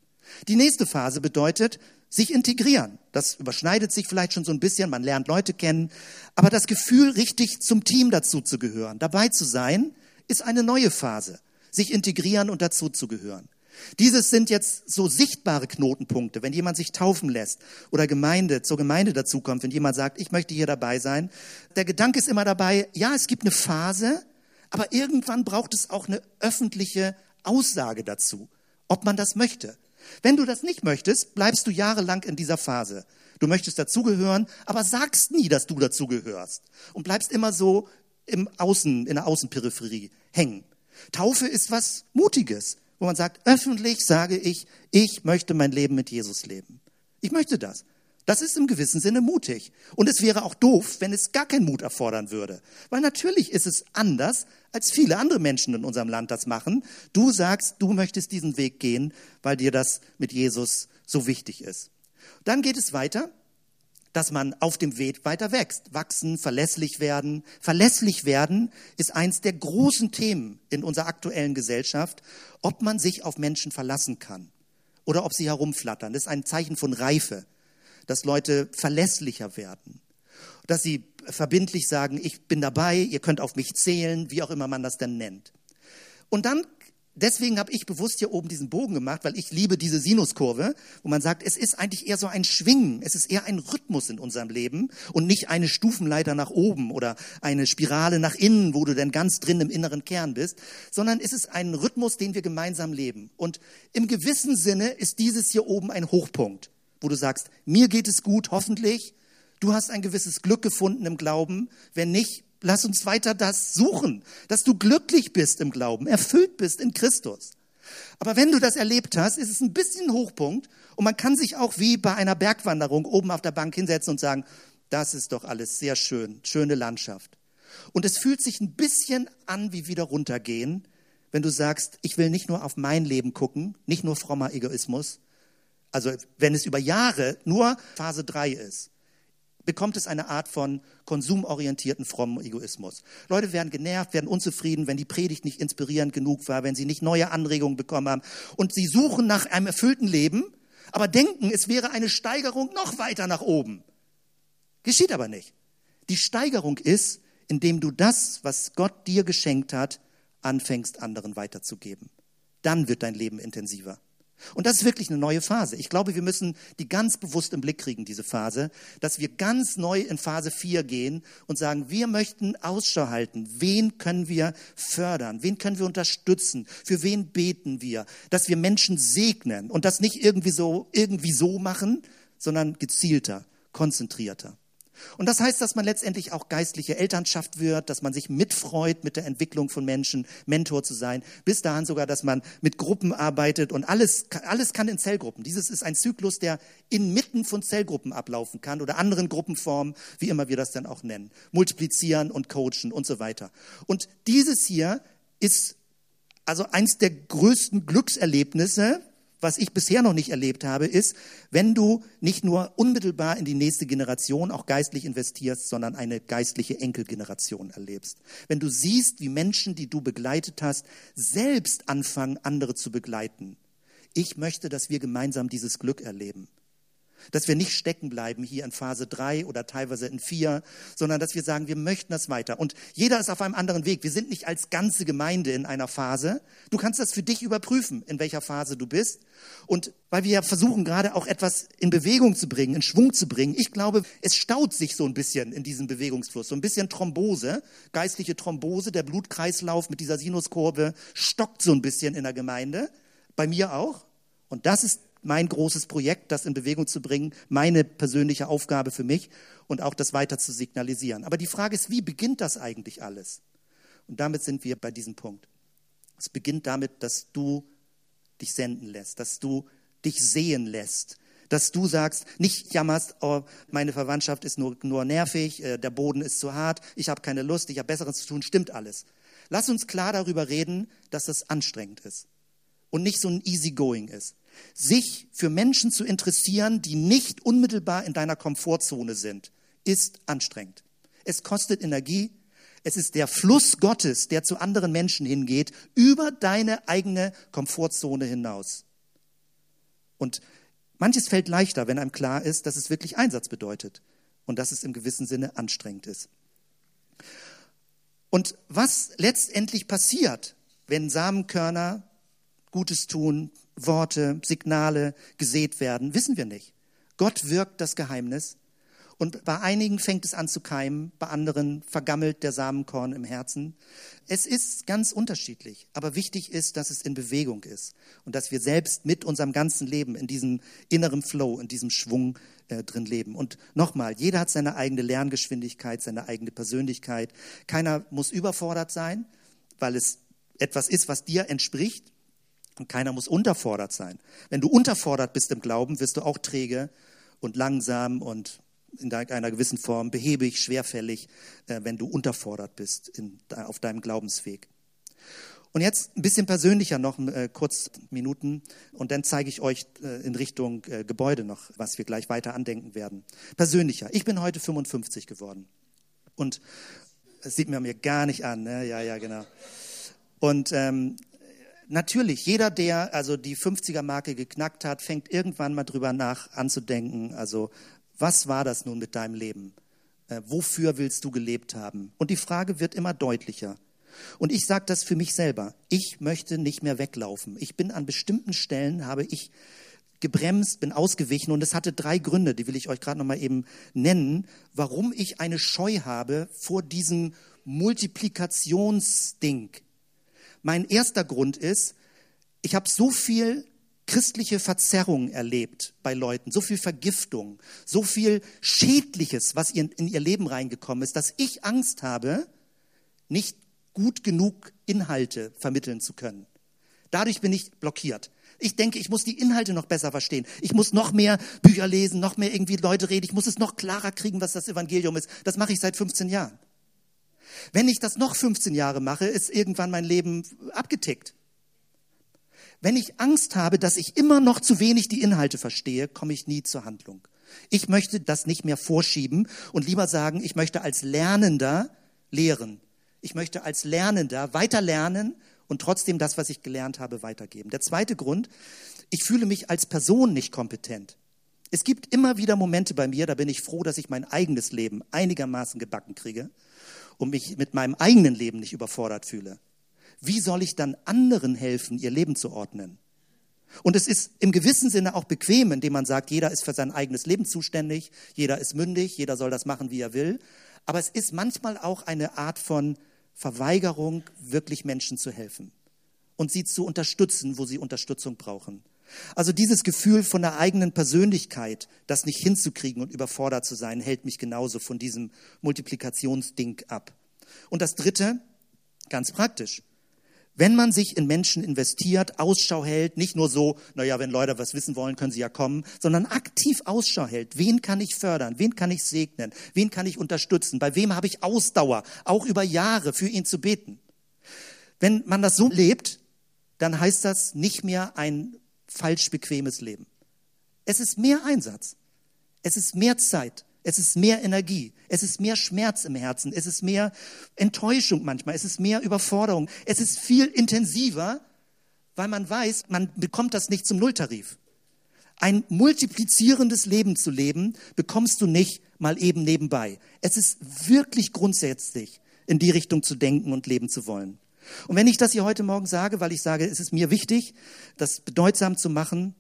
Die nächste Phase bedeutet, sich integrieren. Das überschneidet sich vielleicht schon so ein bisschen, man lernt Leute kennen, aber das Gefühl, richtig zum Team dazu zu gehören, dabei zu sein, ist eine neue Phase. Sich integrieren und dazu zu gehören. Dieses sind jetzt so sichtbare Knotenpunkte, wenn jemand sich taufen lässt oder Gemeinde, zur Gemeinde dazukommt, wenn jemand sagt, ich möchte hier dabei sein. Der Gedanke ist immer dabei, ja, es gibt eine Phase, aber irgendwann braucht es auch eine öffentliche Aussage dazu, ob man das möchte. Wenn du das nicht möchtest, bleibst du jahrelang in dieser Phase. Du möchtest dazugehören, aber sagst nie, dass du dazugehörst und bleibst immer so im Außen, in der Außenperipherie hängen. Taufe ist was Mutiges wo man sagt, öffentlich sage ich, ich möchte mein Leben mit Jesus leben. Ich möchte das. Das ist im gewissen Sinne mutig. Und es wäre auch doof, wenn es gar keinen Mut erfordern würde. Weil natürlich ist es anders, als viele andere Menschen in unserem Land das machen. Du sagst, du möchtest diesen Weg gehen, weil dir das mit Jesus so wichtig ist. Dann geht es weiter dass man auf dem Weg weiter wächst, wachsen, verlässlich werden. Verlässlich werden ist eins der großen Themen in unserer aktuellen Gesellschaft, ob man sich auf Menschen verlassen kann oder ob sie herumflattern. Das ist ein Zeichen von Reife, dass Leute verlässlicher werden, dass sie verbindlich sagen, ich bin dabei, ihr könnt auf mich zählen, wie auch immer man das denn nennt. Und dann deswegen habe ich bewusst hier oben diesen Bogen gemacht, weil ich liebe diese Sinuskurve, wo man sagt, es ist eigentlich eher so ein Schwingen, es ist eher ein Rhythmus in unserem Leben und nicht eine Stufenleiter nach oben oder eine Spirale nach innen, wo du dann ganz drin im inneren Kern bist, sondern es ist ein Rhythmus, den wir gemeinsam leben. Und im gewissen Sinne ist dieses hier oben ein Hochpunkt, wo du sagst, mir geht es gut, hoffentlich. Du hast ein gewisses Glück gefunden im Glauben. Wenn nicht, Lass uns weiter das suchen, dass du glücklich bist im Glauben, erfüllt bist in Christus. Aber wenn du das erlebt hast, ist es ein bisschen Hochpunkt und man kann sich auch wie bei einer Bergwanderung oben auf der Bank hinsetzen und sagen, das ist doch alles sehr schön, schöne Landschaft. Und es fühlt sich ein bisschen an wie wieder runtergehen, wenn du sagst, ich will nicht nur auf mein Leben gucken, nicht nur frommer Egoismus, also wenn es über Jahre nur Phase 3 ist, bekommt es eine Art von konsumorientierten frommen Egoismus. Leute werden genervt, werden unzufrieden, wenn die Predigt nicht inspirierend genug war, wenn sie nicht neue Anregungen bekommen haben. Und sie suchen nach einem erfüllten Leben, aber denken, es wäre eine Steigerung noch weiter nach oben. Geschieht aber nicht. Die Steigerung ist, indem du das, was Gott dir geschenkt hat, anfängst, anderen weiterzugeben. Dann wird dein Leben intensiver. Und das ist wirklich eine neue Phase. Ich glaube, wir müssen die ganz bewusst im Blick kriegen, diese Phase, dass wir ganz neu in Phase 4 gehen und sagen, wir möchten Ausschau halten. Wen können wir fördern? Wen können wir unterstützen? Für wen beten wir? Dass wir Menschen segnen und das nicht irgendwie so, irgendwie so machen, sondern gezielter, konzentrierter. Und das heißt, dass man letztendlich auch geistliche Elternschaft wird, dass man sich mitfreut mit der Entwicklung von Menschen, Mentor zu sein, bis dahin sogar, dass man mit Gruppen arbeitet und alles, alles kann in Zellgruppen. Dieses ist ein Zyklus, der inmitten von Zellgruppen ablaufen kann oder anderen Gruppenformen, wie immer wir das dann auch nennen. Multiplizieren und coachen und so weiter. Und dieses hier ist also eins der größten Glückserlebnisse, was ich bisher noch nicht erlebt habe, ist, wenn du nicht nur unmittelbar in die nächste Generation auch geistlich investierst, sondern eine geistliche Enkelgeneration erlebst. Wenn du siehst, wie Menschen, die du begleitet hast, selbst anfangen, andere zu begleiten. Ich möchte, dass wir gemeinsam dieses Glück erleben. Dass wir nicht stecken bleiben hier in Phase drei oder teilweise in vier, sondern dass wir sagen, wir möchten das weiter. Und jeder ist auf einem anderen Weg. Wir sind nicht als ganze Gemeinde in einer Phase. Du kannst das für dich überprüfen, in welcher Phase du bist. Und weil wir ja versuchen, gerade auch etwas in Bewegung zu bringen, in Schwung zu bringen, ich glaube, es staut sich so ein bisschen in diesem Bewegungsfluss. So ein bisschen Thrombose, geistliche Thrombose, der Blutkreislauf mit dieser Sinuskurve stockt so ein bisschen in der Gemeinde. Bei mir auch. Und das ist mein großes Projekt, das in Bewegung zu bringen, meine persönliche Aufgabe für mich und auch das weiter zu signalisieren. Aber die Frage ist, wie beginnt das eigentlich alles? Und damit sind wir bei diesem Punkt. Es beginnt damit, dass du dich senden lässt, dass du dich sehen lässt, dass du sagst, nicht jammerst, oh, meine Verwandtschaft ist nur, nur nervig, äh, der Boden ist zu hart, ich habe keine Lust, ich habe Besseres zu tun, stimmt alles. Lass uns klar darüber reden, dass das anstrengend ist und nicht so ein Easygoing ist sich für Menschen zu interessieren, die nicht unmittelbar in deiner Komfortzone sind, ist anstrengend. Es kostet Energie. Es ist der Fluss Gottes, der zu anderen Menschen hingeht, über deine eigene Komfortzone hinaus. Und manches fällt leichter, wenn einem klar ist, dass es wirklich Einsatz bedeutet und dass es im gewissen Sinne anstrengend ist. Und was letztendlich passiert, wenn Samenkörner Gutes tun, Worte, Signale gesät werden, wissen wir nicht. Gott wirkt das Geheimnis. Und bei einigen fängt es an zu keimen, bei anderen vergammelt der Samenkorn im Herzen. Es ist ganz unterschiedlich, aber wichtig ist, dass es in Bewegung ist und dass wir selbst mit unserem ganzen Leben in diesem inneren Flow, in diesem Schwung äh, drin leben. Und nochmal, jeder hat seine eigene Lerngeschwindigkeit, seine eigene Persönlichkeit. Keiner muss überfordert sein, weil es etwas ist, was dir entspricht. Und keiner muss unterfordert sein. Wenn du unterfordert bist im Glauben, wirst du auch träge und langsam und in einer gewissen Form behäbig, schwerfällig, äh, wenn du unterfordert bist auf deinem Glaubensweg. Und jetzt ein bisschen persönlicher noch, äh, kurz Minuten, und dann zeige ich euch äh, in Richtung Gebäude noch, was wir gleich weiter andenken werden. Persönlicher. Ich bin heute 55 geworden. Und es sieht mir mir gar nicht an, ne? Ja, ja, genau. Und ähm, natürlich, jeder, der also die 50er-Marke geknackt hat, fängt irgendwann mal drüber nach anzudenken, also was war das nun mit deinem Leben? Äh, wofür willst du gelebt haben? Und die Frage wird immer deutlicher. Und ich sage das für mich selber. Ich möchte nicht mehr weglaufen. Ich bin an bestimmten Stellen, habe ich gebremst, bin ausgewichen und es hatte drei Gründe, die will ich euch gerade noch mal eben nennen, warum ich eine Scheu habe vor diesem Multiplikationsding. Mein erster Grund ist, ich habe so viel christliche Verzerrung erlebt bei Leuten, so viel Vergiftung, so viel Schädliches, was in ihr Leben reingekommen ist, dass ich Angst habe, nicht gut genug Inhalte vermitteln zu können. Dadurch bin ich blockiert. Ich denke, ich muss die Inhalte noch besser verstehen. Ich muss noch mehr Bücher lesen, noch mehr irgendwie Leute reden. Ich muss es noch klarer kriegen, was das Evangelium ist. Das mache ich seit 15 Jahren. Wenn ich das noch 15 Jahre mache, ist irgendwann mein Leben abgetickt. Wenn ich Angst habe, dass ich immer noch zu wenig die Inhalte verstehe, komme ich nie zur Handlung. Ich möchte das nicht mehr vorschieben und lieber sagen, ich möchte als Lernender lehren. Ich möchte als Lernender weiter lernen und trotzdem das, was ich gelernt habe, weitergeben. Der zweite Grund, ich fühle mich als Person nicht kompetent. Es gibt immer wieder Momente bei mir, da bin ich froh, dass ich mein eigenes Leben einigermaßen gebacken kriege und mich mit meinem eigenen Leben nicht überfordert fühle, wie soll ich dann anderen helfen, ihr Leben zu ordnen? Und es ist im gewissen Sinne auch bequem, indem man sagt, jeder ist für sein eigenes Leben zuständig, jeder ist mündig, jeder soll das machen, wie er will. Aber es ist manchmal auch eine Art von Verweigerung, wirklich Menschen zu helfen und sie zu unterstützen, wo sie Unterstützung brauchen. Also dieses Gefühl von der eigenen Persönlichkeit, das nicht hinzukriegen und überfordert zu sein, hält mich genauso von diesem Multiplikationsding ab. Und das Dritte, ganz praktisch. Wenn man sich in Menschen investiert, Ausschau hält, nicht nur so, naja, wenn Leute was wissen wollen, können sie ja kommen, sondern aktiv Ausschau hält. Wen kann ich fördern? Wen kann ich segnen? Wen kann ich unterstützen? Bei wem habe ich Ausdauer, auch über Jahre für ihn zu beten? Wenn man das so lebt, dann heißt das nicht mehr ein falsch bequemes Leben. Es ist mehr Einsatz. Es ist mehr Zeit. Es ist mehr Energie. Es ist mehr Schmerz im Herzen. Es ist mehr Enttäuschung manchmal. Es ist mehr Überforderung. Es ist viel intensiver, weil man weiß, man bekommt das nicht zum Nulltarif. Ein multiplizierendes Leben zu leben, bekommst du nicht mal eben nebenbei. Es ist wirklich grundsätzlich, in die Richtung zu denken und leben zu wollen. Und wenn ich das hier heute Morgen sage, weil ich sage, es ist mir wichtig, das bedeutsam zu machen,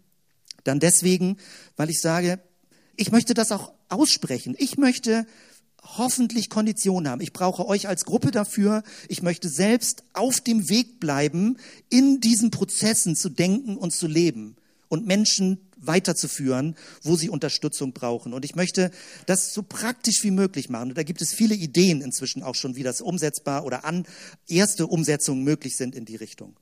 dann deswegen, weil ich sage, ich möchte das auch aussprechen. Ich möchte hoffentlich Konditionen haben. Ich brauche euch als Gruppe dafür. Ich möchte selbst auf dem Weg bleiben, in diesen Prozessen zu denken und zu leben und Menschen weiterzuführen, wo sie Unterstützung brauchen. Und ich möchte das so praktisch wie möglich machen. Und da gibt es viele Ideen inzwischen auch schon, wie das umsetzbar oder an erste Umsetzungen möglich sind in die Richtung.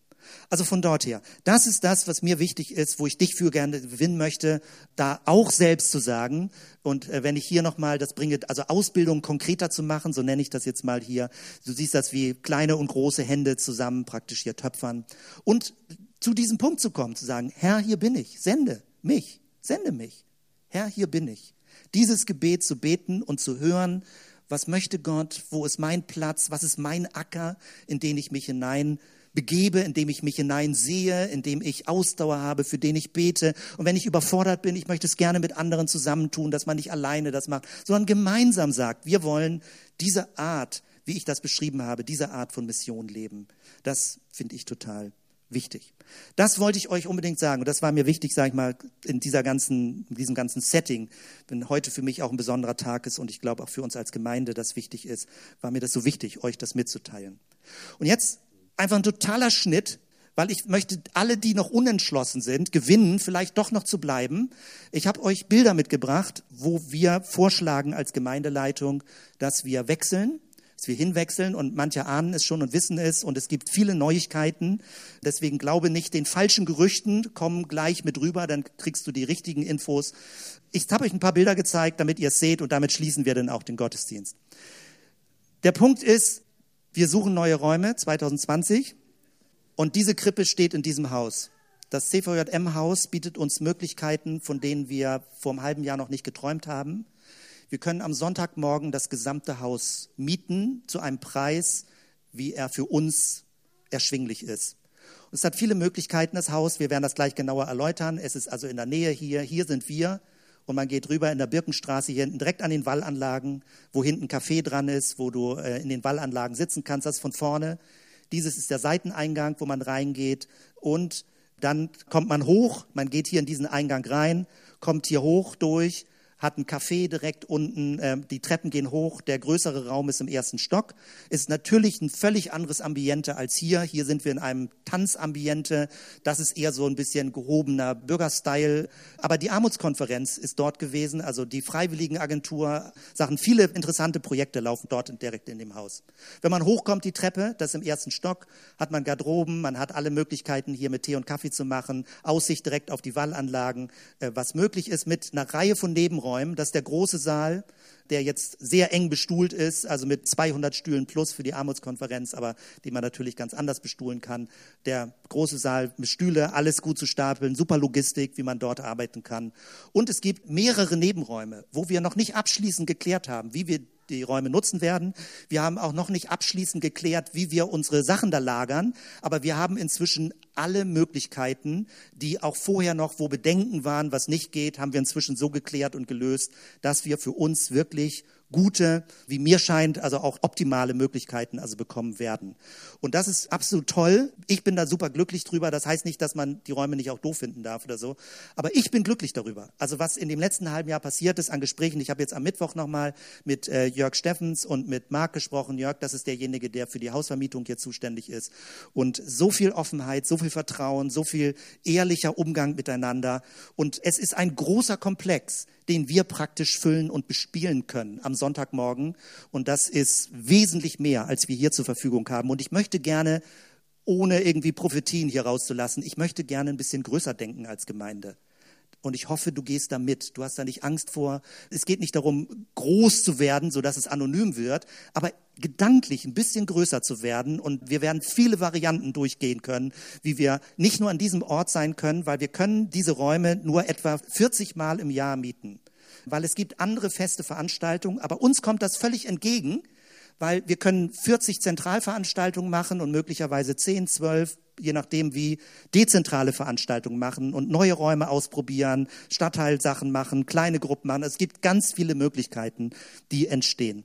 Also von dort her. Das ist das, was mir wichtig ist, wo ich dich für gerne gewinnen möchte, da auch selbst zu sagen. Und äh, wenn ich hier nochmal das bringe, also Ausbildung konkreter zu machen, so nenne ich das jetzt mal hier. Du siehst das wie kleine und große Hände zusammen praktisch hier töpfern. Und zu diesem Punkt zu kommen, zu sagen, Herr, hier bin ich, sende mich, sende mich. Herr, hier bin ich. Dieses Gebet zu beten und zu hören, was möchte Gott, wo ist mein Platz, was ist mein Acker, in den ich mich hinein begebe, indem ich mich hineinsehe, indem ich Ausdauer habe, für den ich bete. Und wenn ich überfordert bin, ich möchte es gerne mit anderen zusammentun, dass man nicht alleine das macht, sondern gemeinsam sagt, wir wollen diese Art, wie ich das beschrieben habe, diese Art von Mission leben. Das finde ich total wichtig. Das wollte ich euch unbedingt sagen. Und das war mir wichtig, sage ich mal, in dieser ganzen, in diesem ganzen Setting. Wenn heute für mich auch ein besonderer Tag ist und ich glaube auch für uns als Gemeinde das wichtig ist, war mir das so wichtig, euch das mitzuteilen. Und jetzt einfach ein totaler Schnitt, weil ich möchte alle, die noch unentschlossen sind, gewinnen, vielleicht doch noch zu bleiben. Ich habe euch Bilder mitgebracht, wo wir vorschlagen als Gemeindeleitung, dass wir wechseln, dass wir hinwechseln und manche ahnen es schon und wissen es und es gibt viele Neuigkeiten. Deswegen glaube nicht den falschen Gerüchten, kommen gleich mit rüber, dann kriegst du die richtigen Infos. Ich habe euch ein paar Bilder gezeigt, damit ihr es seht und damit schließen wir dann auch den Gottesdienst. Der Punkt ist, wir suchen neue Räume 2020 und diese Krippe steht in diesem Haus. Das CVJM-Haus bietet uns Möglichkeiten, von denen wir vor einem halben Jahr noch nicht geträumt haben. Wir können am Sonntagmorgen das gesamte Haus mieten zu einem Preis, wie er für uns erschwinglich ist. Und es hat viele Möglichkeiten, das Haus. Wir werden das gleich genauer erläutern. Es ist also in der Nähe hier. Hier sind wir und man geht rüber in der Birkenstraße hier hinten direkt an den Wallanlagen, wo hinten Café dran ist, wo du äh, in den Wallanlagen sitzen kannst, das von vorne. Dieses ist der Seiteneingang, wo man reingeht und dann kommt man hoch, man geht hier in diesen Eingang rein, kommt hier hoch durch hat ein Café direkt unten, äh, die Treppen gehen hoch, der größere Raum ist im ersten Stock. Ist natürlich ein völlig anderes Ambiente als hier. Hier sind wir in einem Tanzambiente. Das ist eher so ein bisschen gehobener Bürgerstyle. Aber die Armutskonferenz ist dort gewesen, also die Freiwilligenagentur, Sachen, viele interessante Projekte laufen dort direkt in dem Haus. Wenn man hochkommt die Treppe, das im ersten Stock, hat man Garderoben, man hat alle Möglichkeiten hier mit Tee und Kaffee zu machen, Aussicht direkt auf die Wallanlagen, äh, was möglich ist mit einer Reihe von Nebenräumen Räumen. Das ist der große Saal, der jetzt sehr eng bestuhlt ist, also mit 200 Stühlen plus für die Armutskonferenz, aber die man natürlich ganz anders bestuhlen kann. Der große Saal mit Stühle, alles gut zu stapeln, super Logistik, wie man dort arbeiten kann. Und es gibt mehrere Nebenräume, wo wir noch nicht abschließend geklärt haben, wie wir die Räume nutzen werden. Wir haben auch noch nicht abschließend geklärt, wie wir unsere Sachen da lagern, aber wir haben inzwischen alle Möglichkeiten, die auch vorher noch, wo Bedenken waren, was nicht geht, haben wir inzwischen so geklärt und gelöst, dass wir für uns wirklich gute, wie mir scheint, also auch optimale Möglichkeiten also bekommen werden. Und das ist absolut toll. Ich bin da super glücklich drüber. Das heißt nicht, dass man die Räume nicht auch doof finden darf oder so. Aber ich bin glücklich darüber. Also was in dem letzten halben Jahr passiert ist an Gesprächen. Ich habe jetzt am Mittwoch nochmal mit äh, Jörg Steffens und mit Marc gesprochen. Jörg, das ist derjenige, der für die Hausvermietung hier zuständig ist. Und so viel Offenheit, so viel Vertrauen, so viel ehrlicher Umgang miteinander. Und es ist ein großer Komplex den wir praktisch füllen und bespielen können am Sonntagmorgen. Und das ist wesentlich mehr, als wir hier zur Verfügung haben. Und ich möchte gerne, ohne irgendwie Prophetien hier rauszulassen, ich möchte gerne ein bisschen größer denken als Gemeinde. Und ich hoffe, du gehst da mit. Du hast da nicht Angst vor. Es geht nicht darum, groß zu werden, sodass es anonym wird, aber gedanklich ein bisschen größer zu werden. Und wir werden viele Varianten durchgehen können, wie wir nicht nur an diesem Ort sein können, weil wir können diese Räume nur etwa 40 Mal im Jahr mieten. Weil es gibt andere feste Veranstaltungen, aber uns kommt das völlig entgegen, weil wir können 40 Zentralveranstaltungen machen und möglicherweise 10, 12, je nachdem wie, dezentrale Veranstaltungen machen und neue Räume ausprobieren, Stadtteilsachen machen, kleine Gruppen machen. Es gibt ganz viele Möglichkeiten, die entstehen.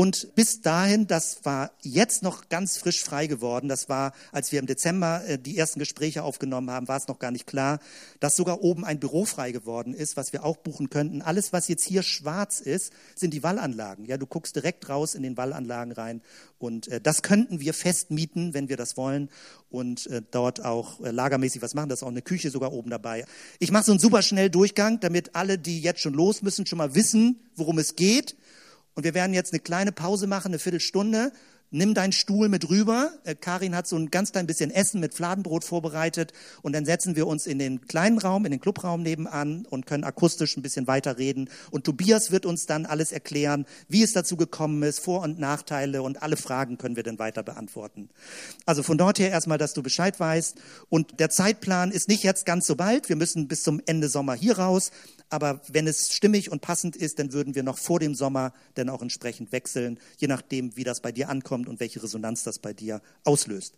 Und bis dahin, das war jetzt noch ganz frisch frei geworden, das war, als wir im Dezember äh, die ersten Gespräche aufgenommen haben, war es noch gar nicht klar, dass sogar oben ein Büro frei geworden ist, was wir auch buchen könnten. Alles, was jetzt hier schwarz ist, sind die Wallanlagen. Ja, du guckst direkt raus in den Wallanlagen rein und äh, das könnten wir fest mieten, wenn wir das wollen und äh, dort auch lagermäßig was machen. Da ist auch eine Küche sogar oben dabei. Ich mache so einen super schnell Durchgang, damit alle, die jetzt schon los müssen, schon mal wissen, worum es geht und wir werden jetzt eine kleine Pause machen, eine Viertelstunde. Nimm deinen Stuhl mit rüber. Äh, Karin hat so ein ganz klein bisschen Essen mit Fladenbrot vorbereitet. Und dann setzen wir uns in den kleinen Raum, in den Clubraum nebenan und können akustisch ein bisschen weiter reden. Und Tobias wird uns dann alles erklären, wie es dazu gekommen ist, Vor- und Nachteile und alle Fragen können wir dann weiter beantworten. Also von dort her erstmal, dass du Bescheid weißt. Und der Zeitplan ist nicht jetzt ganz so bald. Wir müssen bis zum Ende Sommer hier raus. Aber wenn es stimmig und passend ist, dann würden wir noch vor dem Sommer dann auch entsprechend wechseln, je nachdem, wie das bei dir ankommt und welche Resonanz das bei dir auslöst.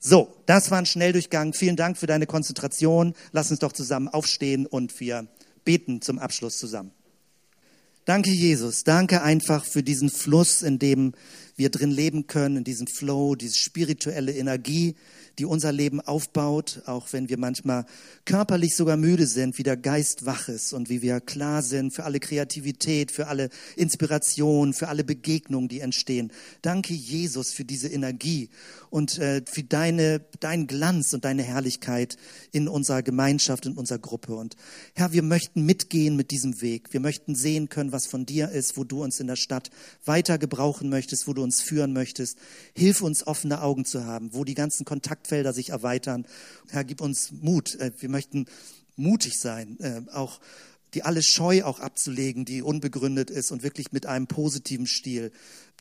So, das war ein Schnelldurchgang. Vielen Dank für deine Konzentration. Lass uns doch zusammen aufstehen und wir beten zum Abschluss zusammen. Danke, Jesus. Danke einfach für diesen Fluss, in dem wir drin leben können, in diesem Flow, diese spirituelle Energie, die unser Leben aufbaut, auch wenn wir manchmal körperlich sogar müde sind, wie der Geist wach ist und wie wir klar sind für alle Kreativität, für alle Inspiration, für alle Begegnungen, die entstehen. Danke, Jesus, für diese Energie und äh, für deine, deinen Glanz und deine Herrlichkeit in unserer Gemeinschaft, in unserer Gruppe. Und Herr, wir möchten mitgehen mit diesem Weg. Wir möchten sehen können, was von dir ist, wo du uns in der Stadt weiter gebrauchen möchtest, wo du uns führen möchtest. Hilf uns, offene Augen zu haben, wo die ganzen Kontaktfelder sich erweitern. Herr, gib uns Mut. Äh, wir möchten mutig sein, äh, auch die alle Scheu auch abzulegen, die unbegründet ist und wirklich mit einem positiven Stil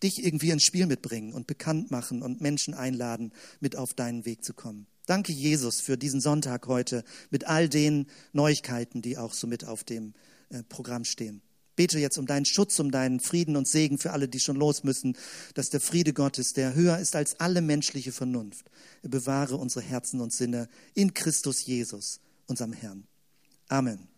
dich irgendwie ins Spiel mitbringen und bekannt machen und Menschen einladen, mit auf deinen Weg zu kommen. Danke, Jesus, für diesen Sonntag heute mit all den Neuigkeiten, die auch so mit auf dem äh, Programm stehen bete jetzt um deinen Schutz, um deinen Frieden und Segen für alle, die schon los müssen, dass der Friede Gottes, der höher ist als alle menschliche Vernunft, bewahre unsere Herzen und Sinne in Christus Jesus, unserem Herrn. Amen.